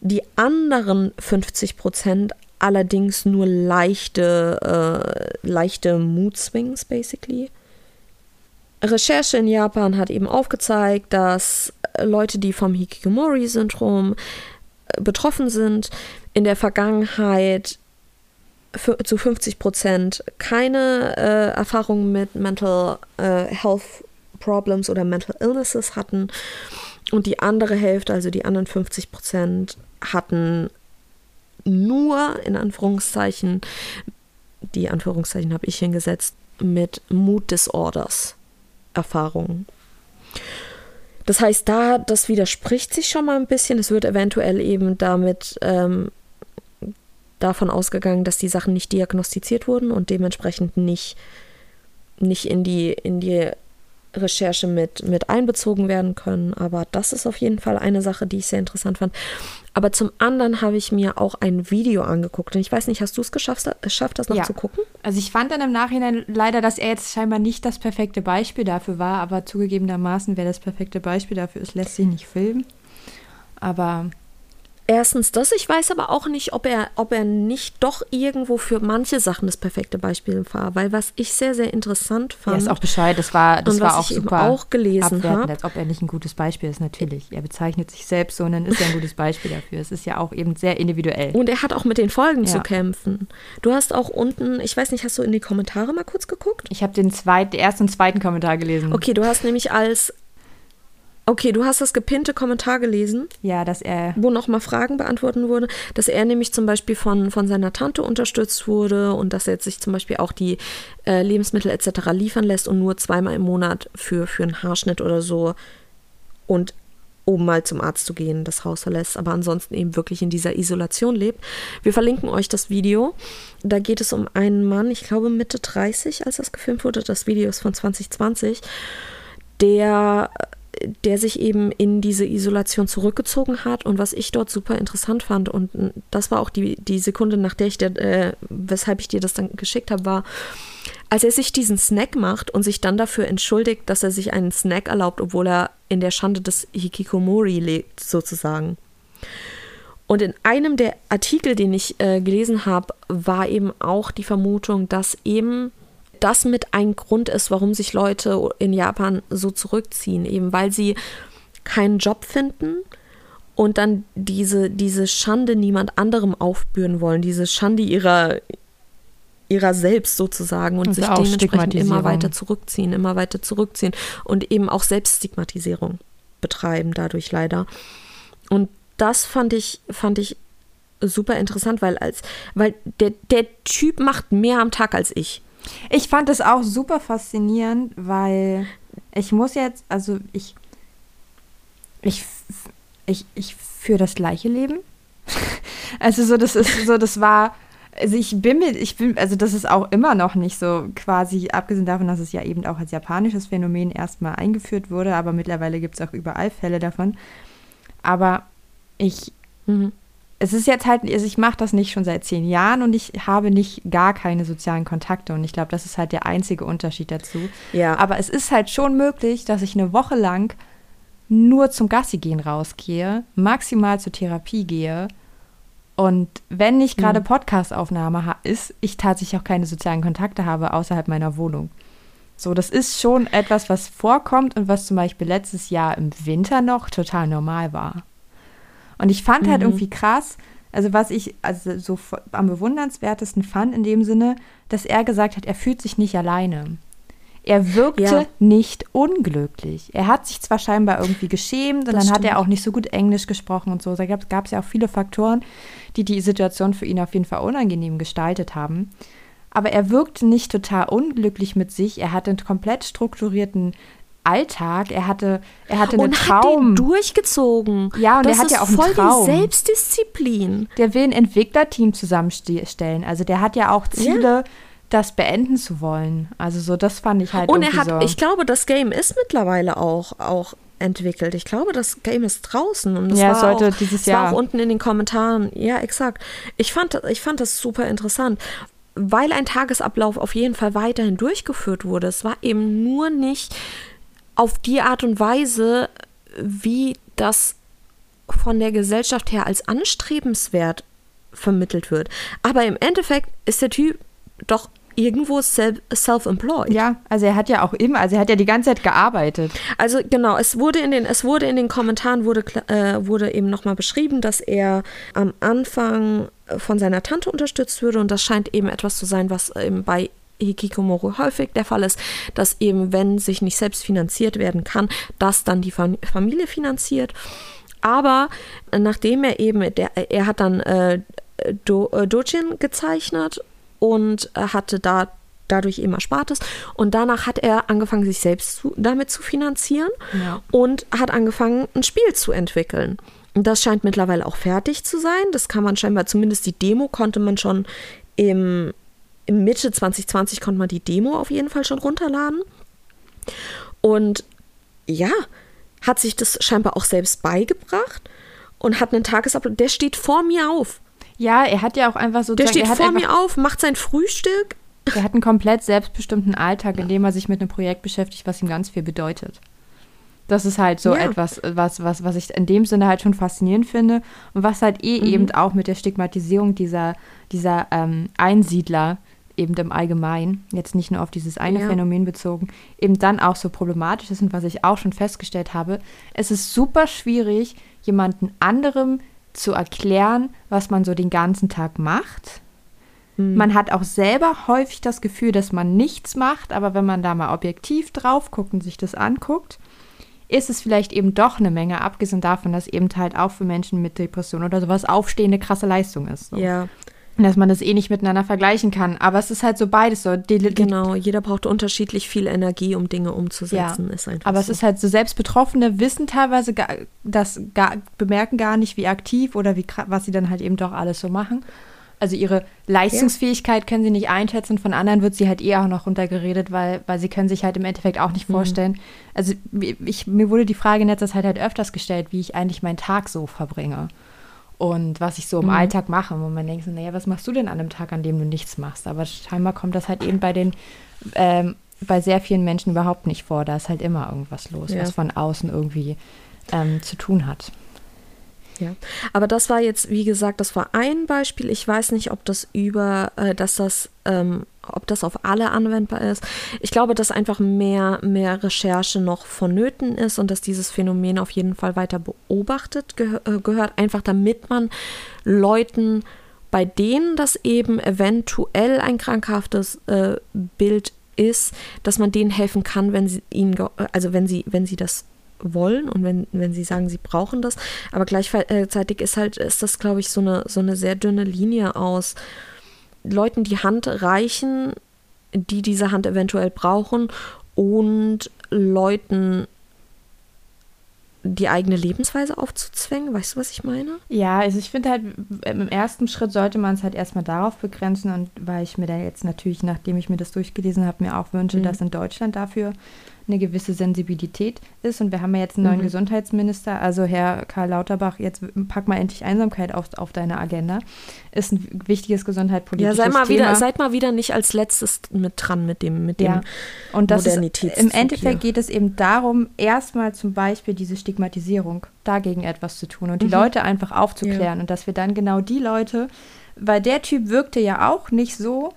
Die anderen 50 Prozent allerdings nur leichte, äh, leichte Mood Swings, basically. Recherche in Japan hat eben aufgezeigt, dass Leute, die vom Hikikomori-Syndrom äh, betroffen sind, in der Vergangenheit zu 50 Prozent keine äh, Erfahrungen mit Mental äh, Health Problems oder Mental Illnesses hatten und die andere Hälfte, also die anderen 50 Prozent, hatten nur in Anführungszeichen, die Anführungszeichen habe ich hingesetzt, mit Mood Disorders Erfahrungen. Das heißt, da, das widerspricht sich schon mal ein bisschen. Es wird eventuell eben damit ähm, davon ausgegangen, dass die Sachen nicht diagnostiziert wurden und dementsprechend nicht, nicht in, die, in die Recherche mit, mit einbezogen werden können. Aber das ist auf jeden Fall eine Sache, die ich sehr interessant fand. Aber zum anderen habe ich mir auch ein Video angeguckt. Und ich weiß nicht, hast du es geschafft, geschafft, das noch Ja. zu gucken? Also ich fand dann im Nachhinein leider, dass er jetzt scheinbar nicht das perfekte Beispiel dafür war, aber zugegebenermaßen, wer das perfekte Beispiel dafür ist, lässt sich nicht filmen. Aber Erstens das, ich weiß aber auch nicht, ob er, ob er nicht doch irgendwo für manche Sachen das perfekte Beispiel war, weil was ich sehr, sehr interessant er fand. ist auch Bescheid, das war, das Und war was auch ich eben super auch gelesen abwertend, hab- als ob er nicht ein gutes Beispiel ist, natürlich. Er bezeichnet sich selbst so und dann ist er ein gutes Beispiel dafür. Es ist ja auch eben sehr individuell. Und er hat auch mit den Folgen zu Ja. kämpfen. Du hast auch unten, ich weiß nicht, hast du in die Kommentare mal kurz geguckt? Ich habe den zweiten, ersten und zweiten Kommentar gelesen. Okay, du hast nämlich als. Okay, du hast das gepinnte Kommentar gelesen, Ja, dass er wo nochmal Fragen beantworten wurden, dass er nämlich zum Beispiel von, von seiner Tante unterstützt wurde und dass er jetzt sich zum Beispiel auch die äh, Lebensmittel etc. liefern lässt und nur zweimal im Monat für, für einen Haarschnitt oder so und um mal zum Arzt zu gehen, das Haus verlässt, aber ansonsten eben wirklich in dieser Isolation lebt. Wir verlinken euch das Video. Da geht es um einen Mann, ich glaube Mitte 30, als das gefilmt wurde. Das Video ist von 2020, der, der sich eben in diese Isolation zurückgezogen hat. Und was ich dort super interessant fand, und das war auch die, die Sekunde, nach der ich dir, äh, weshalb ich dir das dann geschickt habe, war, als er sich diesen Snack macht und sich dann dafür entschuldigt, dass er sich einen Snack erlaubt, obwohl er in der Schande des Hikikomori lebt, sozusagen. Und in einem der Artikel, den ich äh, gelesen habe, war eben auch die Vermutung, dass eben das mit ein Grund ist, warum sich Leute in Japan so zurückziehen, eben weil sie keinen Job finden und dann diese, diese Schande niemand anderem aufbühren wollen, diese Schande ihrer, ihrer selbst sozusagen und Also sich dementsprechend immer weiter zurückziehen, immer weiter zurückziehen und eben auch Selbststigmatisierung betreiben dadurch leider. Und das fand ich, fand ich super interessant, weil als, weil der, der Typ macht mehr am Tag als ich. Ich fand es auch super faszinierend, weil ich muss jetzt, also ich, ich, ich, ich führe das gleiche Leben. Also so, das ist so, das war, also ich bin mir, ich bin, also das ist auch immer noch nicht so quasi, abgesehen davon, dass es ja eben auch als japanisches Phänomen erstmal eingeführt wurde, aber mittlerweile gibt es auch überall Fälle davon. Aber ich Mhm. Es ist jetzt halt, also ich mache das nicht schon seit zehn Jahren und ich habe nicht gar keine sozialen Kontakte und ich glaube, das ist halt der einzige Unterschied dazu. Ja. Aber es ist halt schon möglich, dass ich eine Woche lang nur zum Gassi gehen rausgehe, maximal zur Therapie gehe und wenn nicht gerade Mhm. Podcastaufnahme ha- ist, ich tatsächlich auch keine sozialen Kontakte habe außerhalb meiner Wohnung. So, das ist schon etwas, was vorkommt und was zum Beispiel letztes Jahr im Winter noch total normal war. Und ich fand halt Mhm. irgendwie krass, also was ich also so am bewundernswertesten fand in dem Sinne, dass er gesagt hat, er fühlt sich nicht alleine. Er wirkte Ja. nicht unglücklich. Er hat sich zwar scheinbar irgendwie geschämt und Das dann hat er auch nicht so gut Englisch gesprochen und so. Da gab es ja auch viele Faktoren, die die Situation für ihn auf jeden Fall unangenehm gestaltet haben. Aber er wirkte nicht total unglücklich mit sich. Er hatte einen komplett strukturierten Alltag. Er hatte, er hatte einen und hat den Traum. durchgezogen. Ja, und das er hat ja auch einen voll Traum. die Selbstdisziplin. Der will ein Entwicklerteam zusammenstellen. Also der hat ja auch Ziele, das beenden zu wollen. Also so, das fand ich halt Und er hat, so. ich glaube, das Game ist mittlerweile auch, auch entwickelt. Ich glaube, das Game ist draußen und es Ja, war, sollte auch, dieses es Jahr. war auch unten in den Kommentaren. Ja, exakt. Ich fand, ich fand das super interessant, weil ein Tagesablauf auf jeden Fall weiterhin durchgeführt wurde. Es war eben nur nicht auf die Art und Weise, wie das von der Gesellschaft her als anstrebenswert vermittelt wird. Aber im Endeffekt ist der Typ doch irgendwo self- self-employed. Ja, also er hat ja auch immer, also er hat ja die ganze Zeit gearbeitet. Also genau, es wurde in den, es wurde in den Kommentaren wurde, äh, wurde eben nochmal beschrieben, dass er am Anfang von seiner Tante unterstützt würde und das scheint eben etwas zu sein, was eben bei Hikikomoro häufig der Fall ist, dass eben, wenn sich nicht selbst finanziert werden kann, dass dann die Fam Familie finanziert. Aber äh, nachdem er eben, der, er hat dann äh, Do, äh, Dojin gezeichnet und äh, hatte da dadurch eben Erspartes. Und danach hat er angefangen, sich selbst zu, damit zu finanzieren Ja. und hat angefangen, ein Spiel zu entwickeln. Das scheint mittlerweile auch fertig zu sein. Das kann man scheinbar, zumindest die Demo konnte man schon im Mitte 2020 konnte man die Demo auf jeden Fall schon runterladen. Und ja, hat sich das scheinbar auch selbst beigebracht und hat einen Tagesablauf. Der steht vor mir auf. Ja, er hat ja auch einfach so Der steht vor mir auf, macht sein Frühstück. Er hat einen komplett selbstbestimmten Alltag, in dem er sich mit einem Projekt beschäftigt, was ihm ganz viel bedeutet. Das ist halt so Ja. etwas, was, was, was ich in dem Sinne halt schon faszinierend finde und was halt eh eben auch mit der Stigmatisierung dieser, dieser ähm, Einsiedler eben im Allgemeinen, jetzt nicht nur auf dieses eine Ja. Phänomen bezogen, eben dann auch so problematisch ist und was ich auch schon festgestellt habe, es ist super schwierig, jemanden anderem zu erklären, was man so den ganzen Tag macht. Man hat auch selber häufig das Gefühl, dass man nichts macht, aber wenn man da mal objektiv drauf guckt und sich das anguckt, ist es vielleicht eben doch eine Menge, abgesehen davon, dass eben halt auch für Menschen mit Depression oder sowas aufstehende krasse Leistung ist. So. Ja, Dass man das eh nicht miteinander vergleichen kann. Aber es ist halt so beides so. Die, die, genau. Jeder braucht unterschiedlich viel Energie, um Dinge umzusetzen. Ist einfach Aber es so. ist halt so, selbst Betroffene wissen teilweise gar, das gar, bemerken gar nicht, wie aktiv oder wie was sie dann halt eben doch alles so machen. Also ihre Leistungsfähigkeit können sie nicht einschätzen, von anderen wird sie halt eher auch noch runtergeredet, weil, weil sie können sich halt im Endeffekt auch Mhm. nicht vorstellen. Also ich, mir wurde die Frage in letzter Zeit halt öfters gestellt, wie ich eigentlich meinen Tag so verbringe und was ich so im Mhm. Alltag mache. Und man denkt so, naja, was machst du denn an einem Tag, an dem du nichts machst? Aber scheinbar kommt das halt eben bei den, ähm, bei sehr vielen Menschen überhaupt nicht vor. Da ist halt immer irgendwas los, Ja. was von außen irgendwie ähm, zu tun hat. Ja, aber das war jetzt, wie gesagt, das war ein Beispiel. Ich weiß nicht, ob das über, äh, dass das, ähm, ob das auf alle anwendbar ist. Ich glaube, dass einfach mehr, mehr Recherche noch vonnöten ist und dass dieses Phänomen auf jeden Fall weiter beobachtet geh äh, gehört, einfach damit man Leuten, bei denen das eben eventuell ein krankhaftes äh, Bild ist, dass man denen helfen kann, wenn sie ihnen, ge- also wenn sie, wenn sie das wollen und wenn, wenn sie sagen, sie brauchen das. Aber gleichzeitig ist halt, ist das, glaube ich, so eine, so eine sehr dünne Linie aus Leuten die Hand reichen, die diese Hand eventuell brauchen und Leuten die eigene Lebensweise aufzuzwängen. Weißt du, was ich meine? Ja, also ich finde halt, im ersten Schritt sollte man es halt erstmal darauf begrenzen und weil ich mir da jetzt natürlich, nachdem ich mir das durchgelesen habe, mir auch wünsche, Mhm. dass in Deutschland dafür eine gewisse Sensibilität ist. Und wir haben ja jetzt einen neuen Mhm. Gesundheitsminister, also Herr Karl Lauterbach, jetzt pack mal endlich Einsamkeit auf, auf deine Agenda. Ist ein wichtiges Ja, gesundheitspolitisches sei mal Thema. wieder, seid mal wieder nicht als letztes mit dran mit dem, mit dem. Ja, und das ist, im Endeffekt hier. geht es eben darum, erstmal zum Beispiel diese Stigmatisierung dagegen etwas zu tun und die Mhm. Leute einfach aufzuklären und dass wir dann genau die Leute, weil der Typ wirkte ja auch nicht so,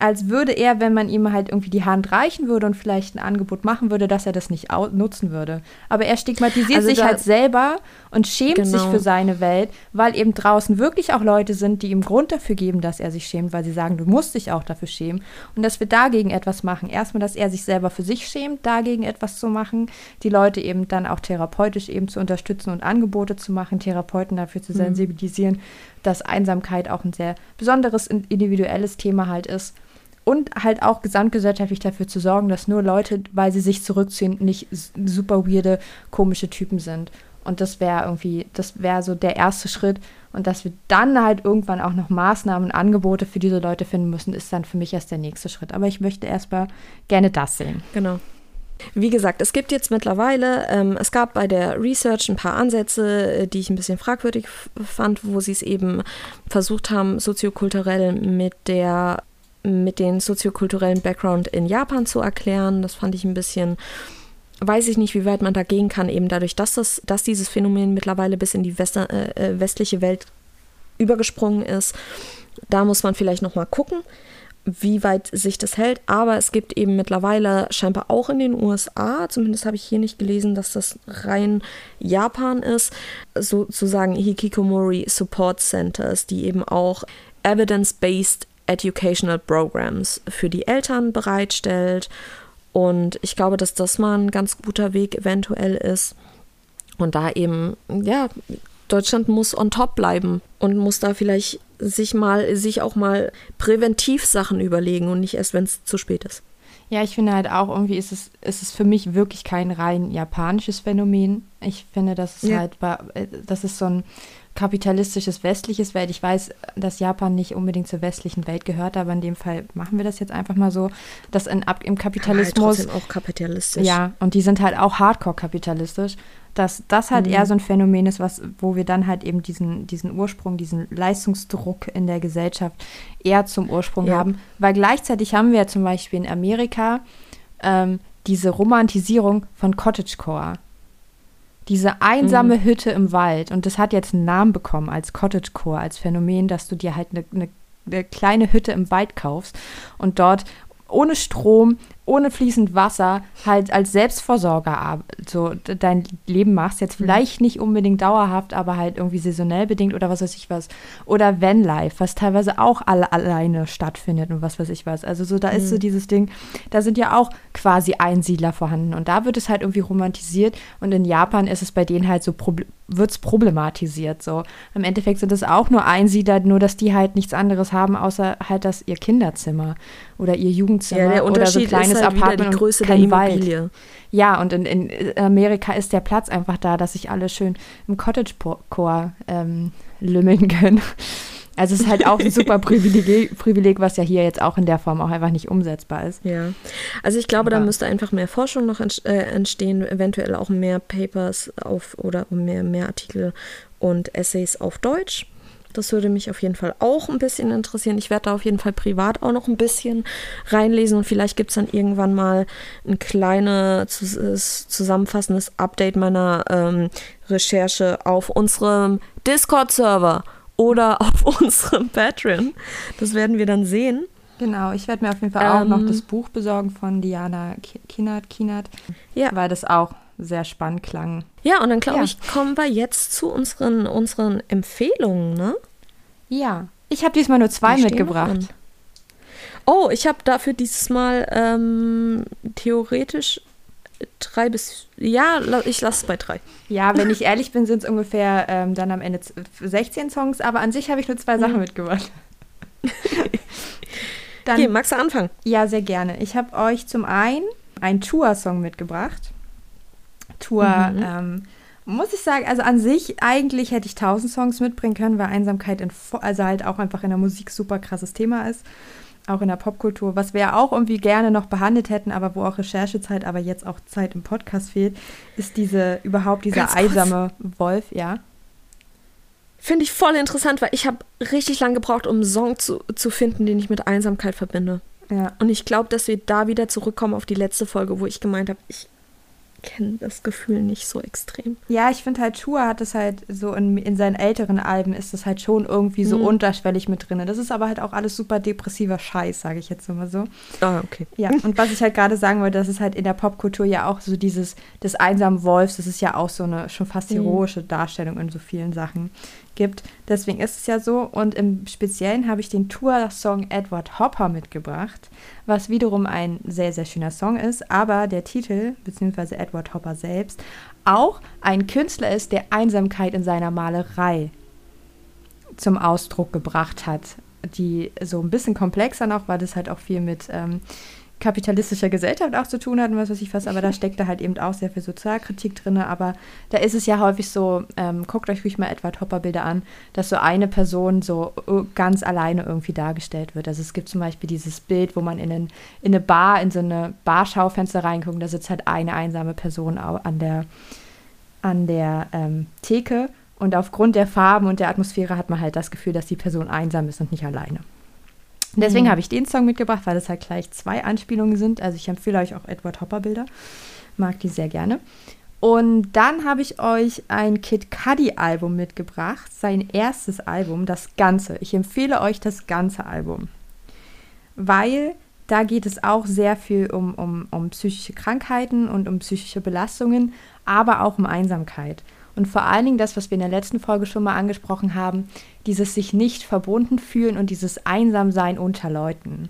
als würde er, wenn man ihm halt irgendwie die Hand reichen würde und vielleicht ein Angebot machen würde, dass er das nicht nutzen würde. Aber er stigmatisiert Also sich halt selber und schämt sich Genau. für seine Welt, weil eben draußen wirklich auch Leute sind, die ihm Grund dafür geben, dass er sich schämt, weil sie sagen, du musst dich auch dafür schämen. Und dass wir dagegen etwas machen. Erstmal, dass er sich selber für sich schämt, dagegen etwas zu machen, die Leute eben dann auch therapeutisch eben zu unterstützen und Angebote zu machen, Therapeuten dafür zu sensibilisieren, dass Einsamkeit auch ein sehr besonderes in- individuelles Thema halt ist. Und halt auch gesamtgesellschaftlich dafür zu sorgen, dass nur Leute, weil sie sich zurückziehen, nicht super weirde, komische Typen sind. Und das wäre irgendwie, das wäre so der erste Schritt. Und dass wir dann halt irgendwann auch noch Maßnahmen und Angebote für diese Leute finden müssen, ist dann für mich erst der nächste Schritt. Aber ich möchte erstmal gerne das sehen. Genau. Wie gesagt, es gibt jetzt mittlerweile, ähm, es gab bei der Research ein paar Ansätze, äh, die ich ein bisschen fragwürdig fand, wo sie es eben versucht haben, soziokulturell mit der mit den soziokulturellen Background in Japan zu erklären. Das fand ich ein bisschen, weiß ich nicht, wie weit man da gehen kann, eben dadurch, dass, das, dass dieses Phänomen mittlerweile bis in die Wester, äh, äh westliche Welt übergesprungen ist. Da muss man vielleicht nochmal gucken wie weit sich das hält. Aber es gibt eben mittlerweile scheinbar auch in den USA, zumindest habe ich hier nicht gelesen, dass das rein Japan ist, sozusagen Hikikomori Support Centers, die eben auch Evidence-Based Educational Programs für die Eltern bereitstellt. Und ich glaube, dass das mal ein ganz guter Weg eventuell ist. Und da eben, ja, Deutschland muss on top bleiben und muss da vielleicht sich mal, sich auch mal präventiv Sachen überlegen und nicht erst, wenn es zu spät ist. Ja, ich finde halt auch irgendwie ist es, ist es für mich wirklich kein rein japanisches Phänomen. Ich finde, das ist ja. halt, äh, das ist so ein kapitalistisches westliches Welt. Ich weiß, dass Japan nicht unbedingt zur westlichen Welt gehört, aber in dem Fall machen wir das jetzt einfach mal so, dass in, ab, im Kapitalismus halt auch kapitalistisch. Ja, und die sind halt auch hardcore kapitalistisch dass das halt mhm. eher so ein Phänomen ist, was, wo wir dann halt eben diesen, diesen Ursprung, diesen Leistungsdruck in der Gesellschaft eher zum Ursprung ja. haben. Weil gleichzeitig haben wir ja zum Beispiel in Amerika ähm, diese Romantisierung von Cottagecore. Diese einsame mhm. Hütte im Wald. Und das hat jetzt einen Namen bekommen als Cottagecore, als Phänomen, dass du dir halt eine, eine eine kleine Hütte im Wald kaufst und dort ohne Strom, ohne fließend Wasser halt als Selbstversorger so dein Leben machst. Jetzt mhm. vielleicht nicht unbedingt dauerhaft, aber halt irgendwie saisonell bedingt oder was weiß ich was. Oder Vanlife, was teilweise auch alle alleine stattfindet und was weiß ich was. Also so, da ist so mhm. dieses Ding, da sind ja auch quasi Einsiedler vorhanden und da wird es halt irgendwie romantisiert und in Japan ist es bei denen halt so wird es problematisiert. So im Endeffekt sind es auch nur Einsiedler, nur dass die halt nichts anderes haben, außer halt das ihr Kinderzimmer oder ihr Jugendzimmer ja, der oder so ein kleines ist halt Apartment die Größe der Immobilie. Wald. Ja, und in, in, Amerika ist der Platz einfach da, dass sich alle schön im Cottagecore ähm, lümmeln können. Also es ist halt auch ein super Privileg, Privileg, was ja hier jetzt auch in der Form auch einfach nicht umsetzbar ist. Ja, also ich glaube, Aber da müsste einfach mehr Forschung noch äh, entstehen, eventuell auch mehr Papers auf oder mehr, mehr Artikel und Essays auf Deutsch. Das würde mich auf jeden Fall auch ein bisschen interessieren. Ich werde da auf jeden Fall privat auch noch ein bisschen reinlesen und vielleicht gibt es dann irgendwann mal ein kleines zusammenfassendes Update meiner ähm, Recherche auf unserem Discord-Server oder auf unserem Patreon. Das werden wir dann sehen. Genau, ich werde mir auf jeden Fall auch noch ähm. das Buch besorgen von Diana Kinnert, Kinnert, ja. weil das auch sehr spannend klang. Ja, und dann glaube ja. ich, kommen wir jetzt zu unseren, unseren Empfehlungen, ne? Ja, ich habe diesmal nur zwei mitgebracht. Oh, ich habe dafür dieses Mal ähm, theoretisch drei bis. Ja, ich lasse es bei drei. Ja, wenn ich ehrlich bin, sind es ungefähr ähm, dann am Ende 16 Songs, aber an sich habe ich nur zwei Sachen mhm. mitgebracht. dann, okay, magst du anfangen? Ja, sehr gerne. Ich habe euch zum einen einen Tour-Song mitgebracht. Tour, mhm. ähm, muss ich sagen, also an sich eigentlich hätte ich tausend Songs mitbringen können, weil Einsamkeit in, also halt auch einfach in der Musik super krasses Thema ist auch in der Popkultur, was wir auch irgendwie gerne noch behandelt hätten, aber wo auch Recherchezeit, aber jetzt auch Zeit im Podcast fehlt, ist diese überhaupt dieser kurz. Wolf, ja. Finde ich voll interessant, weil ich habe richtig lange gebraucht, um einen Song zu, zu finden, den ich mit Einsamkeit verbinde. Ja. Und ich glaube, dass wir da wieder zurückkommen auf die letzte Folge, wo ich gemeint habe, ich kenne das Gefühl nicht so extrem. Ja, ich finde halt, Chua hat es halt so in, in seinen älteren Alben ist das halt schon irgendwie so mhm. unterschwellig mit drin. Das ist aber halt auch alles super depressiver Scheiß, sage ich jetzt immer so. Ah, okay. Ja, und was ich halt gerade sagen wollte, das ist halt in der Popkultur ja auch so dieses des einsamen Wolfs, das ist ja auch so eine schon fast mhm. heroische Darstellung in so vielen Sachen gibt. Deswegen ist es ja so. Und im Speziellen habe ich den Tour-Song Edward Hopper mitgebracht, was wiederum ein sehr, sehr schöner Song ist, aber der Titel, beziehungsweise Edward Hopper selbst, auch ein Künstler ist, der Einsamkeit in seiner Malerei zum Ausdruck gebracht hat. Die so ein bisschen komplexer noch, weil das halt auch viel mit ähm, kapitalistischer Gesellschaft auch zu tun hat und was weiß ich was, aber da steckt da halt eben auch sehr viel Sozialkritik drin. Aber da ist es ja häufig so, ähm, guckt euch ruhig mal Edward Hopper Bilder an, dass so eine Person so äh, ganz alleine irgendwie dargestellt wird. Also es gibt zum Beispiel dieses Bild, wo man in, einen, in eine Bar, in so eine Barschaufenster reinguckt, da sitzt halt eine einsame Person an der, an der ähm, Theke und aufgrund der Farben und der Atmosphäre hat man halt das Gefühl, dass die Person einsam ist und nicht alleine. Deswegen mhm. habe ich den Song mitgebracht, weil es halt gleich zwei Anspielungen sind. Also ich empfehle euch auch Edward Hopper Bilder. Mag die sehr gerne. Und dann habe ich euch ein Kid Cudi Album mitgebracht, sein erstes Album, das Ganze. Ich empfehle euch das ganze Album, weil da geht es auch sehr viel um, um, um psychische Krankheiten und um psychische Belastungen, aber auch um Einsamkeit. Und vor allen Dingen das, was wir in der letzten Folge schon mal angesprochen haben, dieses sich nicht verbunden fühlen und dieses Einsamsein unter Leuten.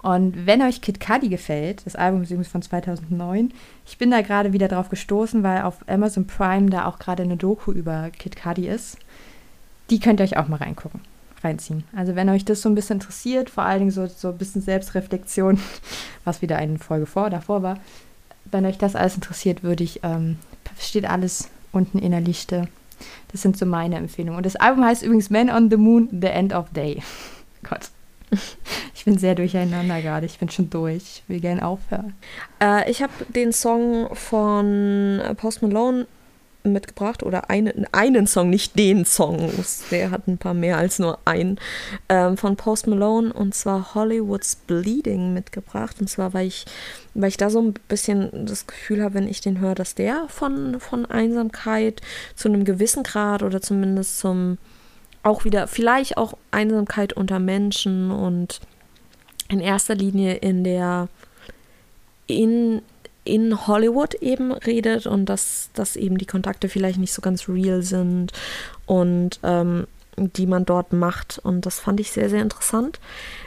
Und wenn euch Kid Cudi gefällt, das Album ist übrigens von 2009, ich bin da gerade wieder drauf gestoßen, weil auf Amazon Prime da auch gerade eine Doku über Kid Cudi ist. Die könnt ihr euch auch mal reingucken, reinziehen. Also wenn euch das so ein bisschen interessiert, vor allen Dingen so, so ein bisschen Selbstreflexion, was wieder eine Folge vor, davor war, wenn euch das alles interessiert, würde ich, ähm, steht alles unten in der Liste. Das sind so meine Empfehlungen. Und das Album heißt übrigens Man on the Moon, The End of Day. Gott. Ich bin sehr durcheinander gerade. Ich bin schon durch. Ich will gerne aufhören. Äh, ich habe den Song von Post Malone mitgebracht oder einen, einen Song, nicht den Song, der hat ein paar mehr als nur einen, ähm, von Post Malone und zwar Hollywood's Bleeding mitgebracht. Und zwar, weil ich, weil ich da so ein bisschen das Gefühl habe, wenn ich den höre, dass der von, von Einsamkeit zu einem gewissen Grad oder zumindest zum auch wieder, vielleicht auch Einsamkeit unter Menschen und in erster Linie in der in in Hollywood eben redet und dass, dass eben die Kontakte vielleicht nicht so ganz real sind und ähm, die man dort macht. Und das fand ich sehr, sehr interessant.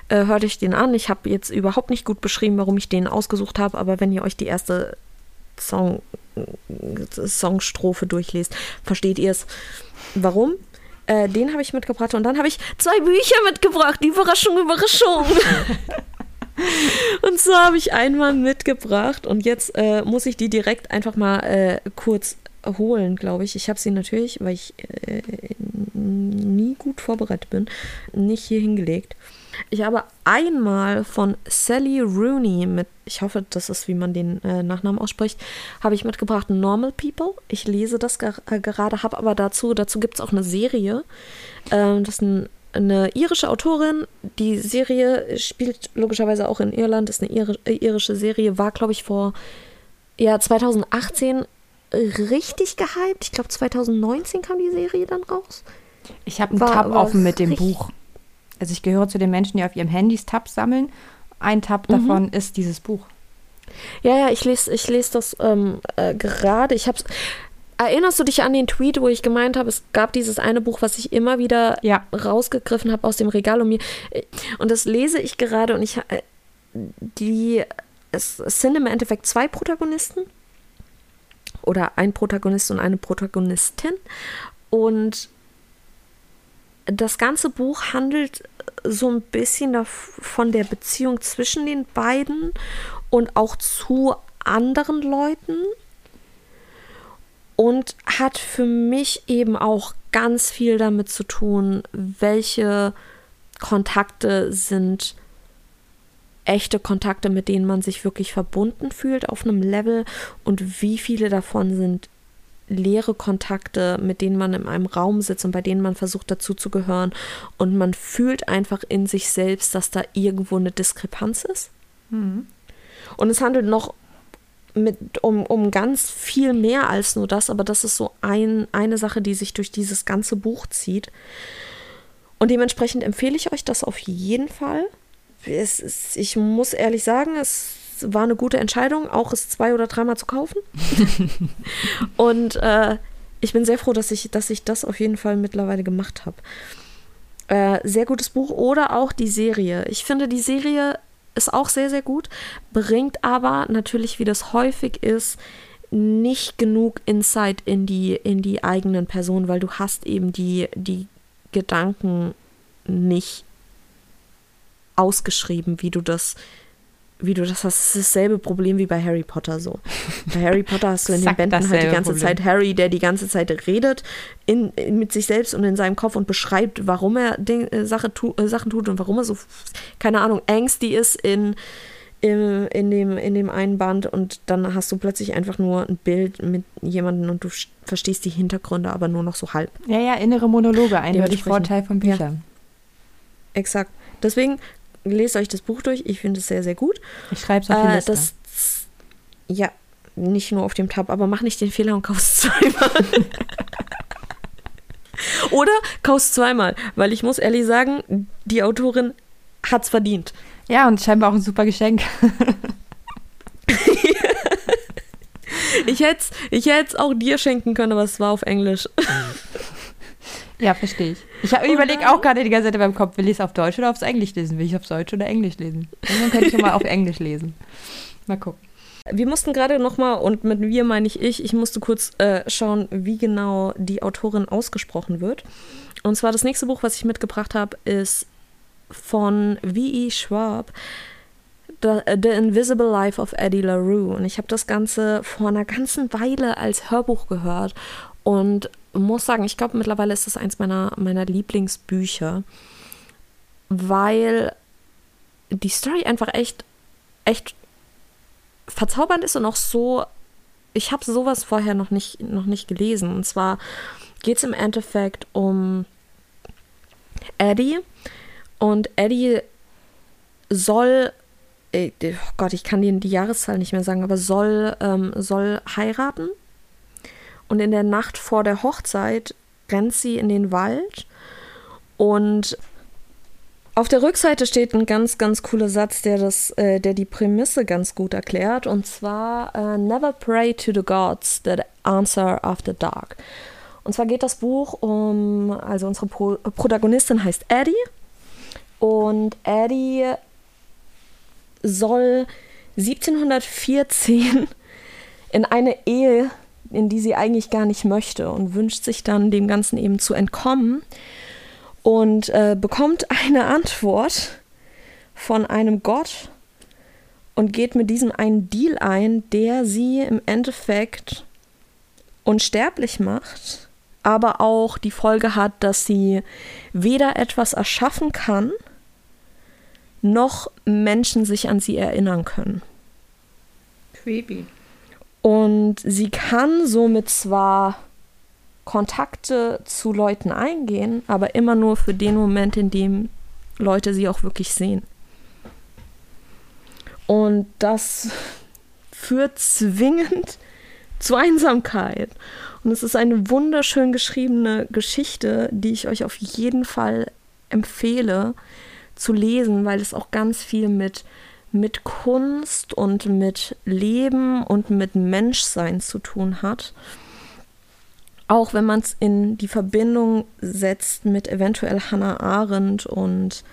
Äh, hörte ich den an. Ich habe jetzt überhaupt nicht gut beschrieben, warum ich den ausgesucht habe, aber wenn ihr euch die erste Song, Songstrophe durchlest, versteht ihr es. Warum? Äh, den habe ich mitgebracht und dann habe ich zwei Bücher mitgebracht. Überraschung, Überraschung. Und so habe ich einmal mitgebracht und jetzt äh, muss ich die direkt einfach mal äh, kurz holen, glaube ich. Ich habe sie natürlich, weil ich äh, nie gut vorbereitet bin, nicht hier hingelegt. Ich habe einmal von Sally Rooney mit, ich hoffe, das ist, wie man den äh, Nachnamen ausspricht, habe ich mitgebracht Normal People. Ich lese das ger äh, gerade, habe aber dazu, dazu gibt es auch eine Serie. Ähm, das ist ein eine irische Autorin. Die Serie spielt logischerweise auch in Irland, ist eine äh, irische Serie, war, glaube ich, vor ja, 2018 richtig gehypt. Ich glaube, 2019 kam die Serie dann raus. Ich habe einen Tab offen mit dem Buch. Also ich gehöre zu den Menschen, die auf ihrem Handys Tabs sammeln. Ein Tab mhm. davon ist dieses Buch. Ja, ja, ich lese ich les das ähm, äh, gerade. Ich habe es Erinnerst du dich an den Tweet, wo ich gemeint habe, es gab dieses eine Buch, was ich immer wieder ja. rausgegriffen habe aus dem Regal und mir. Und das lese ich gerade und ich. Äh, die. Es, es sind im Endeffekt zwei Protagonisten. Oder ein Protagonist und eine Protagonistin. Und das ganze Buch handelt so ein bisschen von der Beziehung zwischen den beiden und auch zu anderen Leuten und hat für mich eben auch ganz viel damit zu tun, welche Kontakte sind echte Kontakte, mit denen man sich wirklich verbunden fühlt auf einem Level und wie viele davon sind leere Kontakte, mit denen man in einem Raum sitzt und bei denen man versucht dazu zu gehören und man fühlt einfach in sich selbst, dass da irgendwo eine Diskrepanz ist. Mhm. Und es handelt noch mit, um, um ganz viel mehr als nur das, aber das ist so ein, eine Sache, die sich durch dieses ganze Buch zieht. Und dementsprechend empfehle ich euch das auf jeden Fall. Es ist, ich muss ehrlich sagen, es war eine gute Entscheidung, auch es zwei oder dreimal zu kaufen. Und äh, ich bin sehr froh, dass ich, dass ich das auf jeden Fall mittlerweile gemacht habe. Äh, sehr gutes Buch oder auch die Serie. Ich finde, die Serie ist auch sehr, sehr gut, bringt aber natürlich, wie das häufig ist, nicht genug Insight in die, in die eigenen Personen, weil du hast eben die, die Gedanken nicht ausgeschrieben, wie du das wie du das hast, ist dasselbe Problem wie bei Harry Potter so. Bei Harry Potter hast du in den Bänden halt die ganze Problem. Zeit Harry, der die ganze Zeit redet in, in, mit sich selbst und in seinem Kopf und beschreibt, warum er Ding, äh, Sache tu, äh, Sachen tut und warum er so, keine Ahnung, angsty ist in, in, in, dem, in dem einen Band und dann hast du plötzlich einfach nur ein Bild mit jemandem und du verstehst die Hintergründe aber nur noch so halb. Ja, ja, innere Monologe, eindeutig. Vorteil von Ja. Büchern. Exakt. Deswegen lest euch das Buch durch. Ich finde es sehr, sehr gut. Ich schreibe es auf die Äh, Liste. das, ja, nicht nur auf dem Tab, aber mach nicht den Fehler und kauf's zweimal. Oder kauf's zweimal, weil ich muss ehrlich sagen, die Autorin hat's verdient. ja, und scheinbar auch ein super Geschenk. Ich hätte ich hätt's auch dir schenken können, aber es war auf Englisch. Ja, verstehe ich. Ich überlege auch gerade die ganze Zeit meinem Kopf, will ich es auf Deutsch oder aufs Englisch lesen? Will ich aufs Deutsch oder Englisch lesen? Und dann könnte ich mal auf Englisch lesen. Mal gucken. Wir mussten gerade nochmal, und mit wir meine ich ich, ich musste kurz äh, schauen, wie genau die Autorin ausgesprochen wird. Und zwar das nächste Buch, was ich mitgebracht habe, ist von V.E. Schwab, The, The Invisible Life of Eddie LaRue. Und ich habe das Ganze vor einer ganzen Weile als Hörbuch gehört und muss sagen, ich glaube, mittlerweile ist das eins meiner, meiner Lieblingsbücher, weil die Story einfach echt, echt verzaubernd ist und auch so, ich habe sowas vorher noch nicht, noch nicht gelesen. Und zwar geht es im Endeffekt um Eddie. Und Eddie soll, äh, oh Gott, ich kann dir die Jahreszahl nicht mehr sagen, aber soll, ähm, soll heiraten. Und in der Nacht vor der Hochzeit rennt sie in den Wald und auf der Rückseite steht ein ganz, ganz cooler Satz, der, das, äh, der die Prämisse ganz gut erklärt. Und zwar, äh, Never pray to the gods that answer after dark. Und zwar geht das Buch um, also unsere Pro Protagonistin heißt Eddie. Und Eddie soll 1714 in eine Ehe, in die sie eigentlich gar nicht möchte und wünscht sich dann dem Ganzen eben zu entkommen und äh, bekommt eine Antwort von einem Gott und geht mit diesem einen Deal ein, der sie im Endeffekt unsterblich macht, aber auch die Folge hat, dass sie weder etwas erschaffen kann, noch Menschen sich an sie erinnern können. Creepy. Und sie kann somit zwar Kontakte zu Leuten eingehen, aber immer nur für den Moment, in dem Leute sie auch wirklich sehen. Und das führt zwingend zu Einsamkeit. Und es ist eine wunderschön geschriebene Geschichte, die ich euch auf jeden Fall empfehle zu lesen, weil es auch ganz viel mit, mit Kunst und mit Leben und mit Menschsein zu tun hat. Auch wenn man es in die Verbindung setzt mit eventuell Hannah Arendt und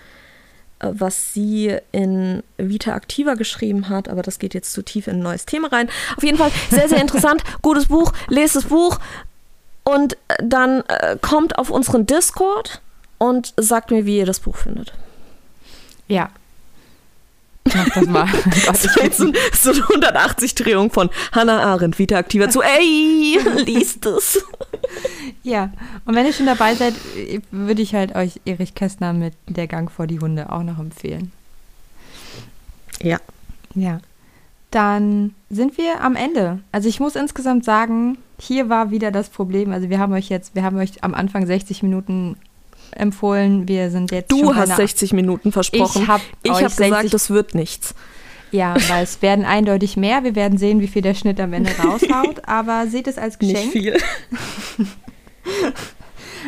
äh, was sie in Vita Activa geschrieben hat, aber das geht jetzt zu tief in ein neues Thema rein. Auf jeden Fall sehr, sehr interessant, gutes Buch, lest das Buch und äh, dann äh, kommt auf unseren Discord und sagt mir, wie ihr das Buch findet. Ja. Mach das mal. Das ist jetzt so, so eine 180-Drehung von Hannah Arendt, Vita Activa zu, ey, liest es. Ja, und wenn ihr schon dabei seid, würde ich halt euch Erich Kästner mit Der Gang vor die Hunde auch noch empfehlen. Ja. Ja. Dann sind wir am Ende. Also ich muss insgesamt sagen, hier war wieder das Problem. Also wir haben euch jetzt, wir haben euch am Anfang 60 Minuten empfohlen. Wir sind jetzt Du hast einer- 60 Minuten versprochen. Ich habe Ich 60 gesagt, das wird nichts. Ja, weil es werden eindeutig mehr. Wir werden sehen, wie viel der Schnitt am Ende raushaut. Aber seht es als Nicht Geschenk, viel.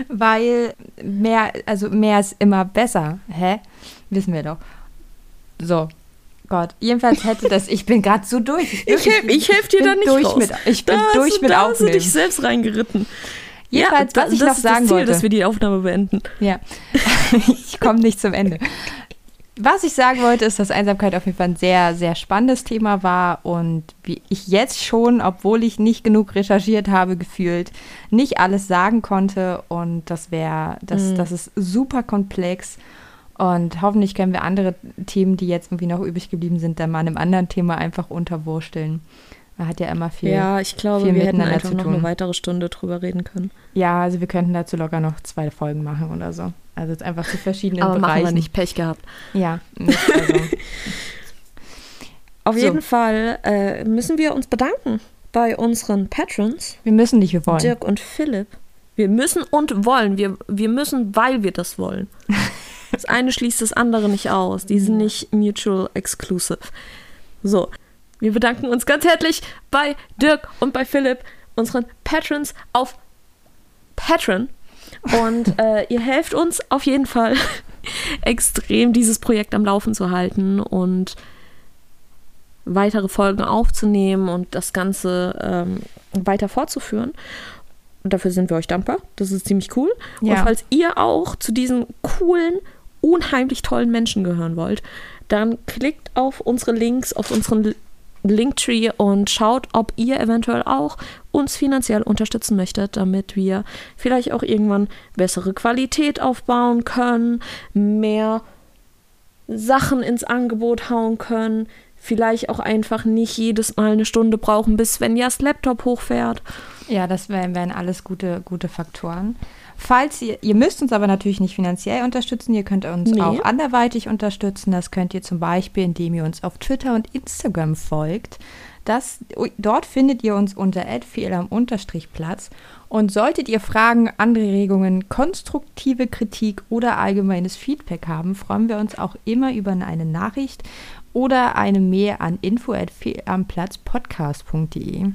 weil mehr, also mehr ist immer besser. Hä? Wissen wir doch. So. Gott. Jedenfalls hätte das, ich bin gerade so durch. Ich helfe ich helf dir da nicht durch raus. mit, ich bin da durch hast, mit da hast du Aufnehmen. dich selbst reingeritten. Jedenfalls, ja, was ich noch sagen das Ziel, wollte. dass wir die Aufnahme beenden. Ja, ich komme nicht zum Ende. Was ich sagen wollte, ist, dass Einsamkeit auf jeden Fall ein sehr, sehr spannendes Thema war und wie ich jetzt schon, obwohl ich nicht genug recherchiert habe, gefühlt, nicht alles sagen konnte und das wäre, das, Mhm. das ist super komplex Und hoffentlich können wir andere Themen, die jetzt irgendwie noch übrig geblieben sind, dann mal einem anderen Thema einfach unterwursteln. Man hat ja immer viel. Ja, ich glaube, viel wir hätten einfach noch eine weitere Stunde drüber reden können. Ja, also wir könnten dazu locker noch zwei Folgen machen oder so. Also jetzt einfach zu verschiedenen Aber Bereichen. wir nicht Pech gehabt. Ja, nicht, also. Auf So. jeden Fall äh, müssen wir uns bedanken bei unseren Patrons, wir müssen nicht, wir wollen. Dirk und Philipp. Wir müssen und wollen. Wir, wir müssen, weil wir das wollen. Das eine schließt das andere nicht aus. Die sind nicht mutual exclusive. So, wir bedanken uns ganz herzlich bei Dirk und bei Philipp, unseren Patrons auf Patreon. Und äh, ihr helft uns auf jeden Fall extrem, dieses Projekt am Laufen zu halten und weitere Folgen aufzunehmen und das Ganze ähm, weiter fortzuführen. Und dafür sind wir euch dankbar. Das ist ziemlich cool. Ja. Und falls ihr auch zu diesen coolen, unheimlich tollen Menschen gehören wollt, dann klickt auf unsere Links, auf unseren Linktree und schaut, ob ihr eventuell auch uns finanziell unterstützen möchtet, damit wir vielleicht auch irgendwann bessere Qualität aufbauen können, mehr Sachen ins Angebot hauen können, vielleicht auch einfach nicht jedes Mal eine Stunde brauchen, bis Svenjas Laptop hochfährt. Ja, das wären, wären alles gute, gute Faktoren. Falls ihr, ihr müsst uns aber natürlich nicht finanziell unterstützen, ihr könnt uns Nee. auch anderweitig unterstützen. Das könnt ihr zum Beispiel, indem ihr uns auf Twitter und Instagram folgt. Das, dort findet ihr uns unter @fehl-platz. Und solltet ihr Fragen, Anregungen, konstruktive Kritik oder allgemeines Feedback haben, freuen wir uns auch immer über eine Nachricht oder eine Mail an info@fehlamplatzpodcast.de.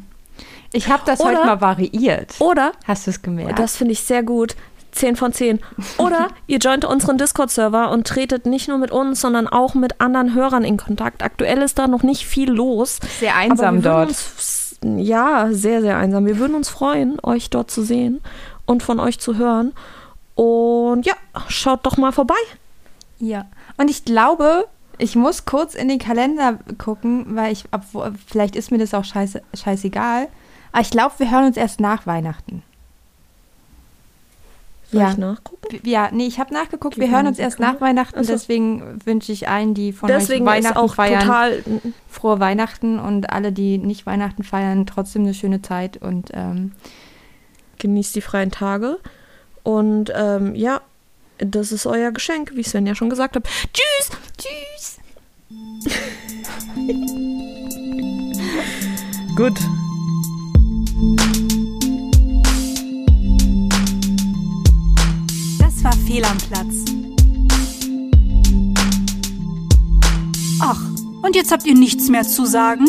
Ich habe das Oder- heute mal variiert. Oder, Hast du es gemerkt? das finde ich sehr gut, 10 von 10. Oder ihr joint unseren Discord-Server und tretet nicht nur mit uns, sondern auch mit anderen Hörern in Kontakt. Aktuell ist da noch nicht viel los. Sehr einsam dort. Uns, ja, sehr, sehr einsam. Wir würden uns freuen, euch dort zu sehen und von euch zu hören. Und ja, schaut doch mal vorbei. Ja. Und ich glaube, ich muss kurz in den Kalender gucken, weil ich, obwohl, vielleicht ist mir das auch scheiße, scheißegal. Aber ich glaube, wir hören uns erst nach Weihnachten. Soll Ja. ich nachgucken? Ja, nee, ich habe nachgeguckt, wir hören uns erst nach Weihnachten, Ach so. deswegen wünsche ich allen, die von Deswegen euch ist Weihnachten auch feiern, total. frohe Weihnachten und alle, die nicht Weihnachten feiern, trotzdem eine schöne Zeit und ähm, Genießt die freien Tage. Und ähm, ja, das ist euer Geschenk, wie Sven ja schon gesagt hat. Tschüss! tschüss. Gut. Das war Fehl am Platz. Ach, und jetzt habt ihr nichts mehr zu sagen?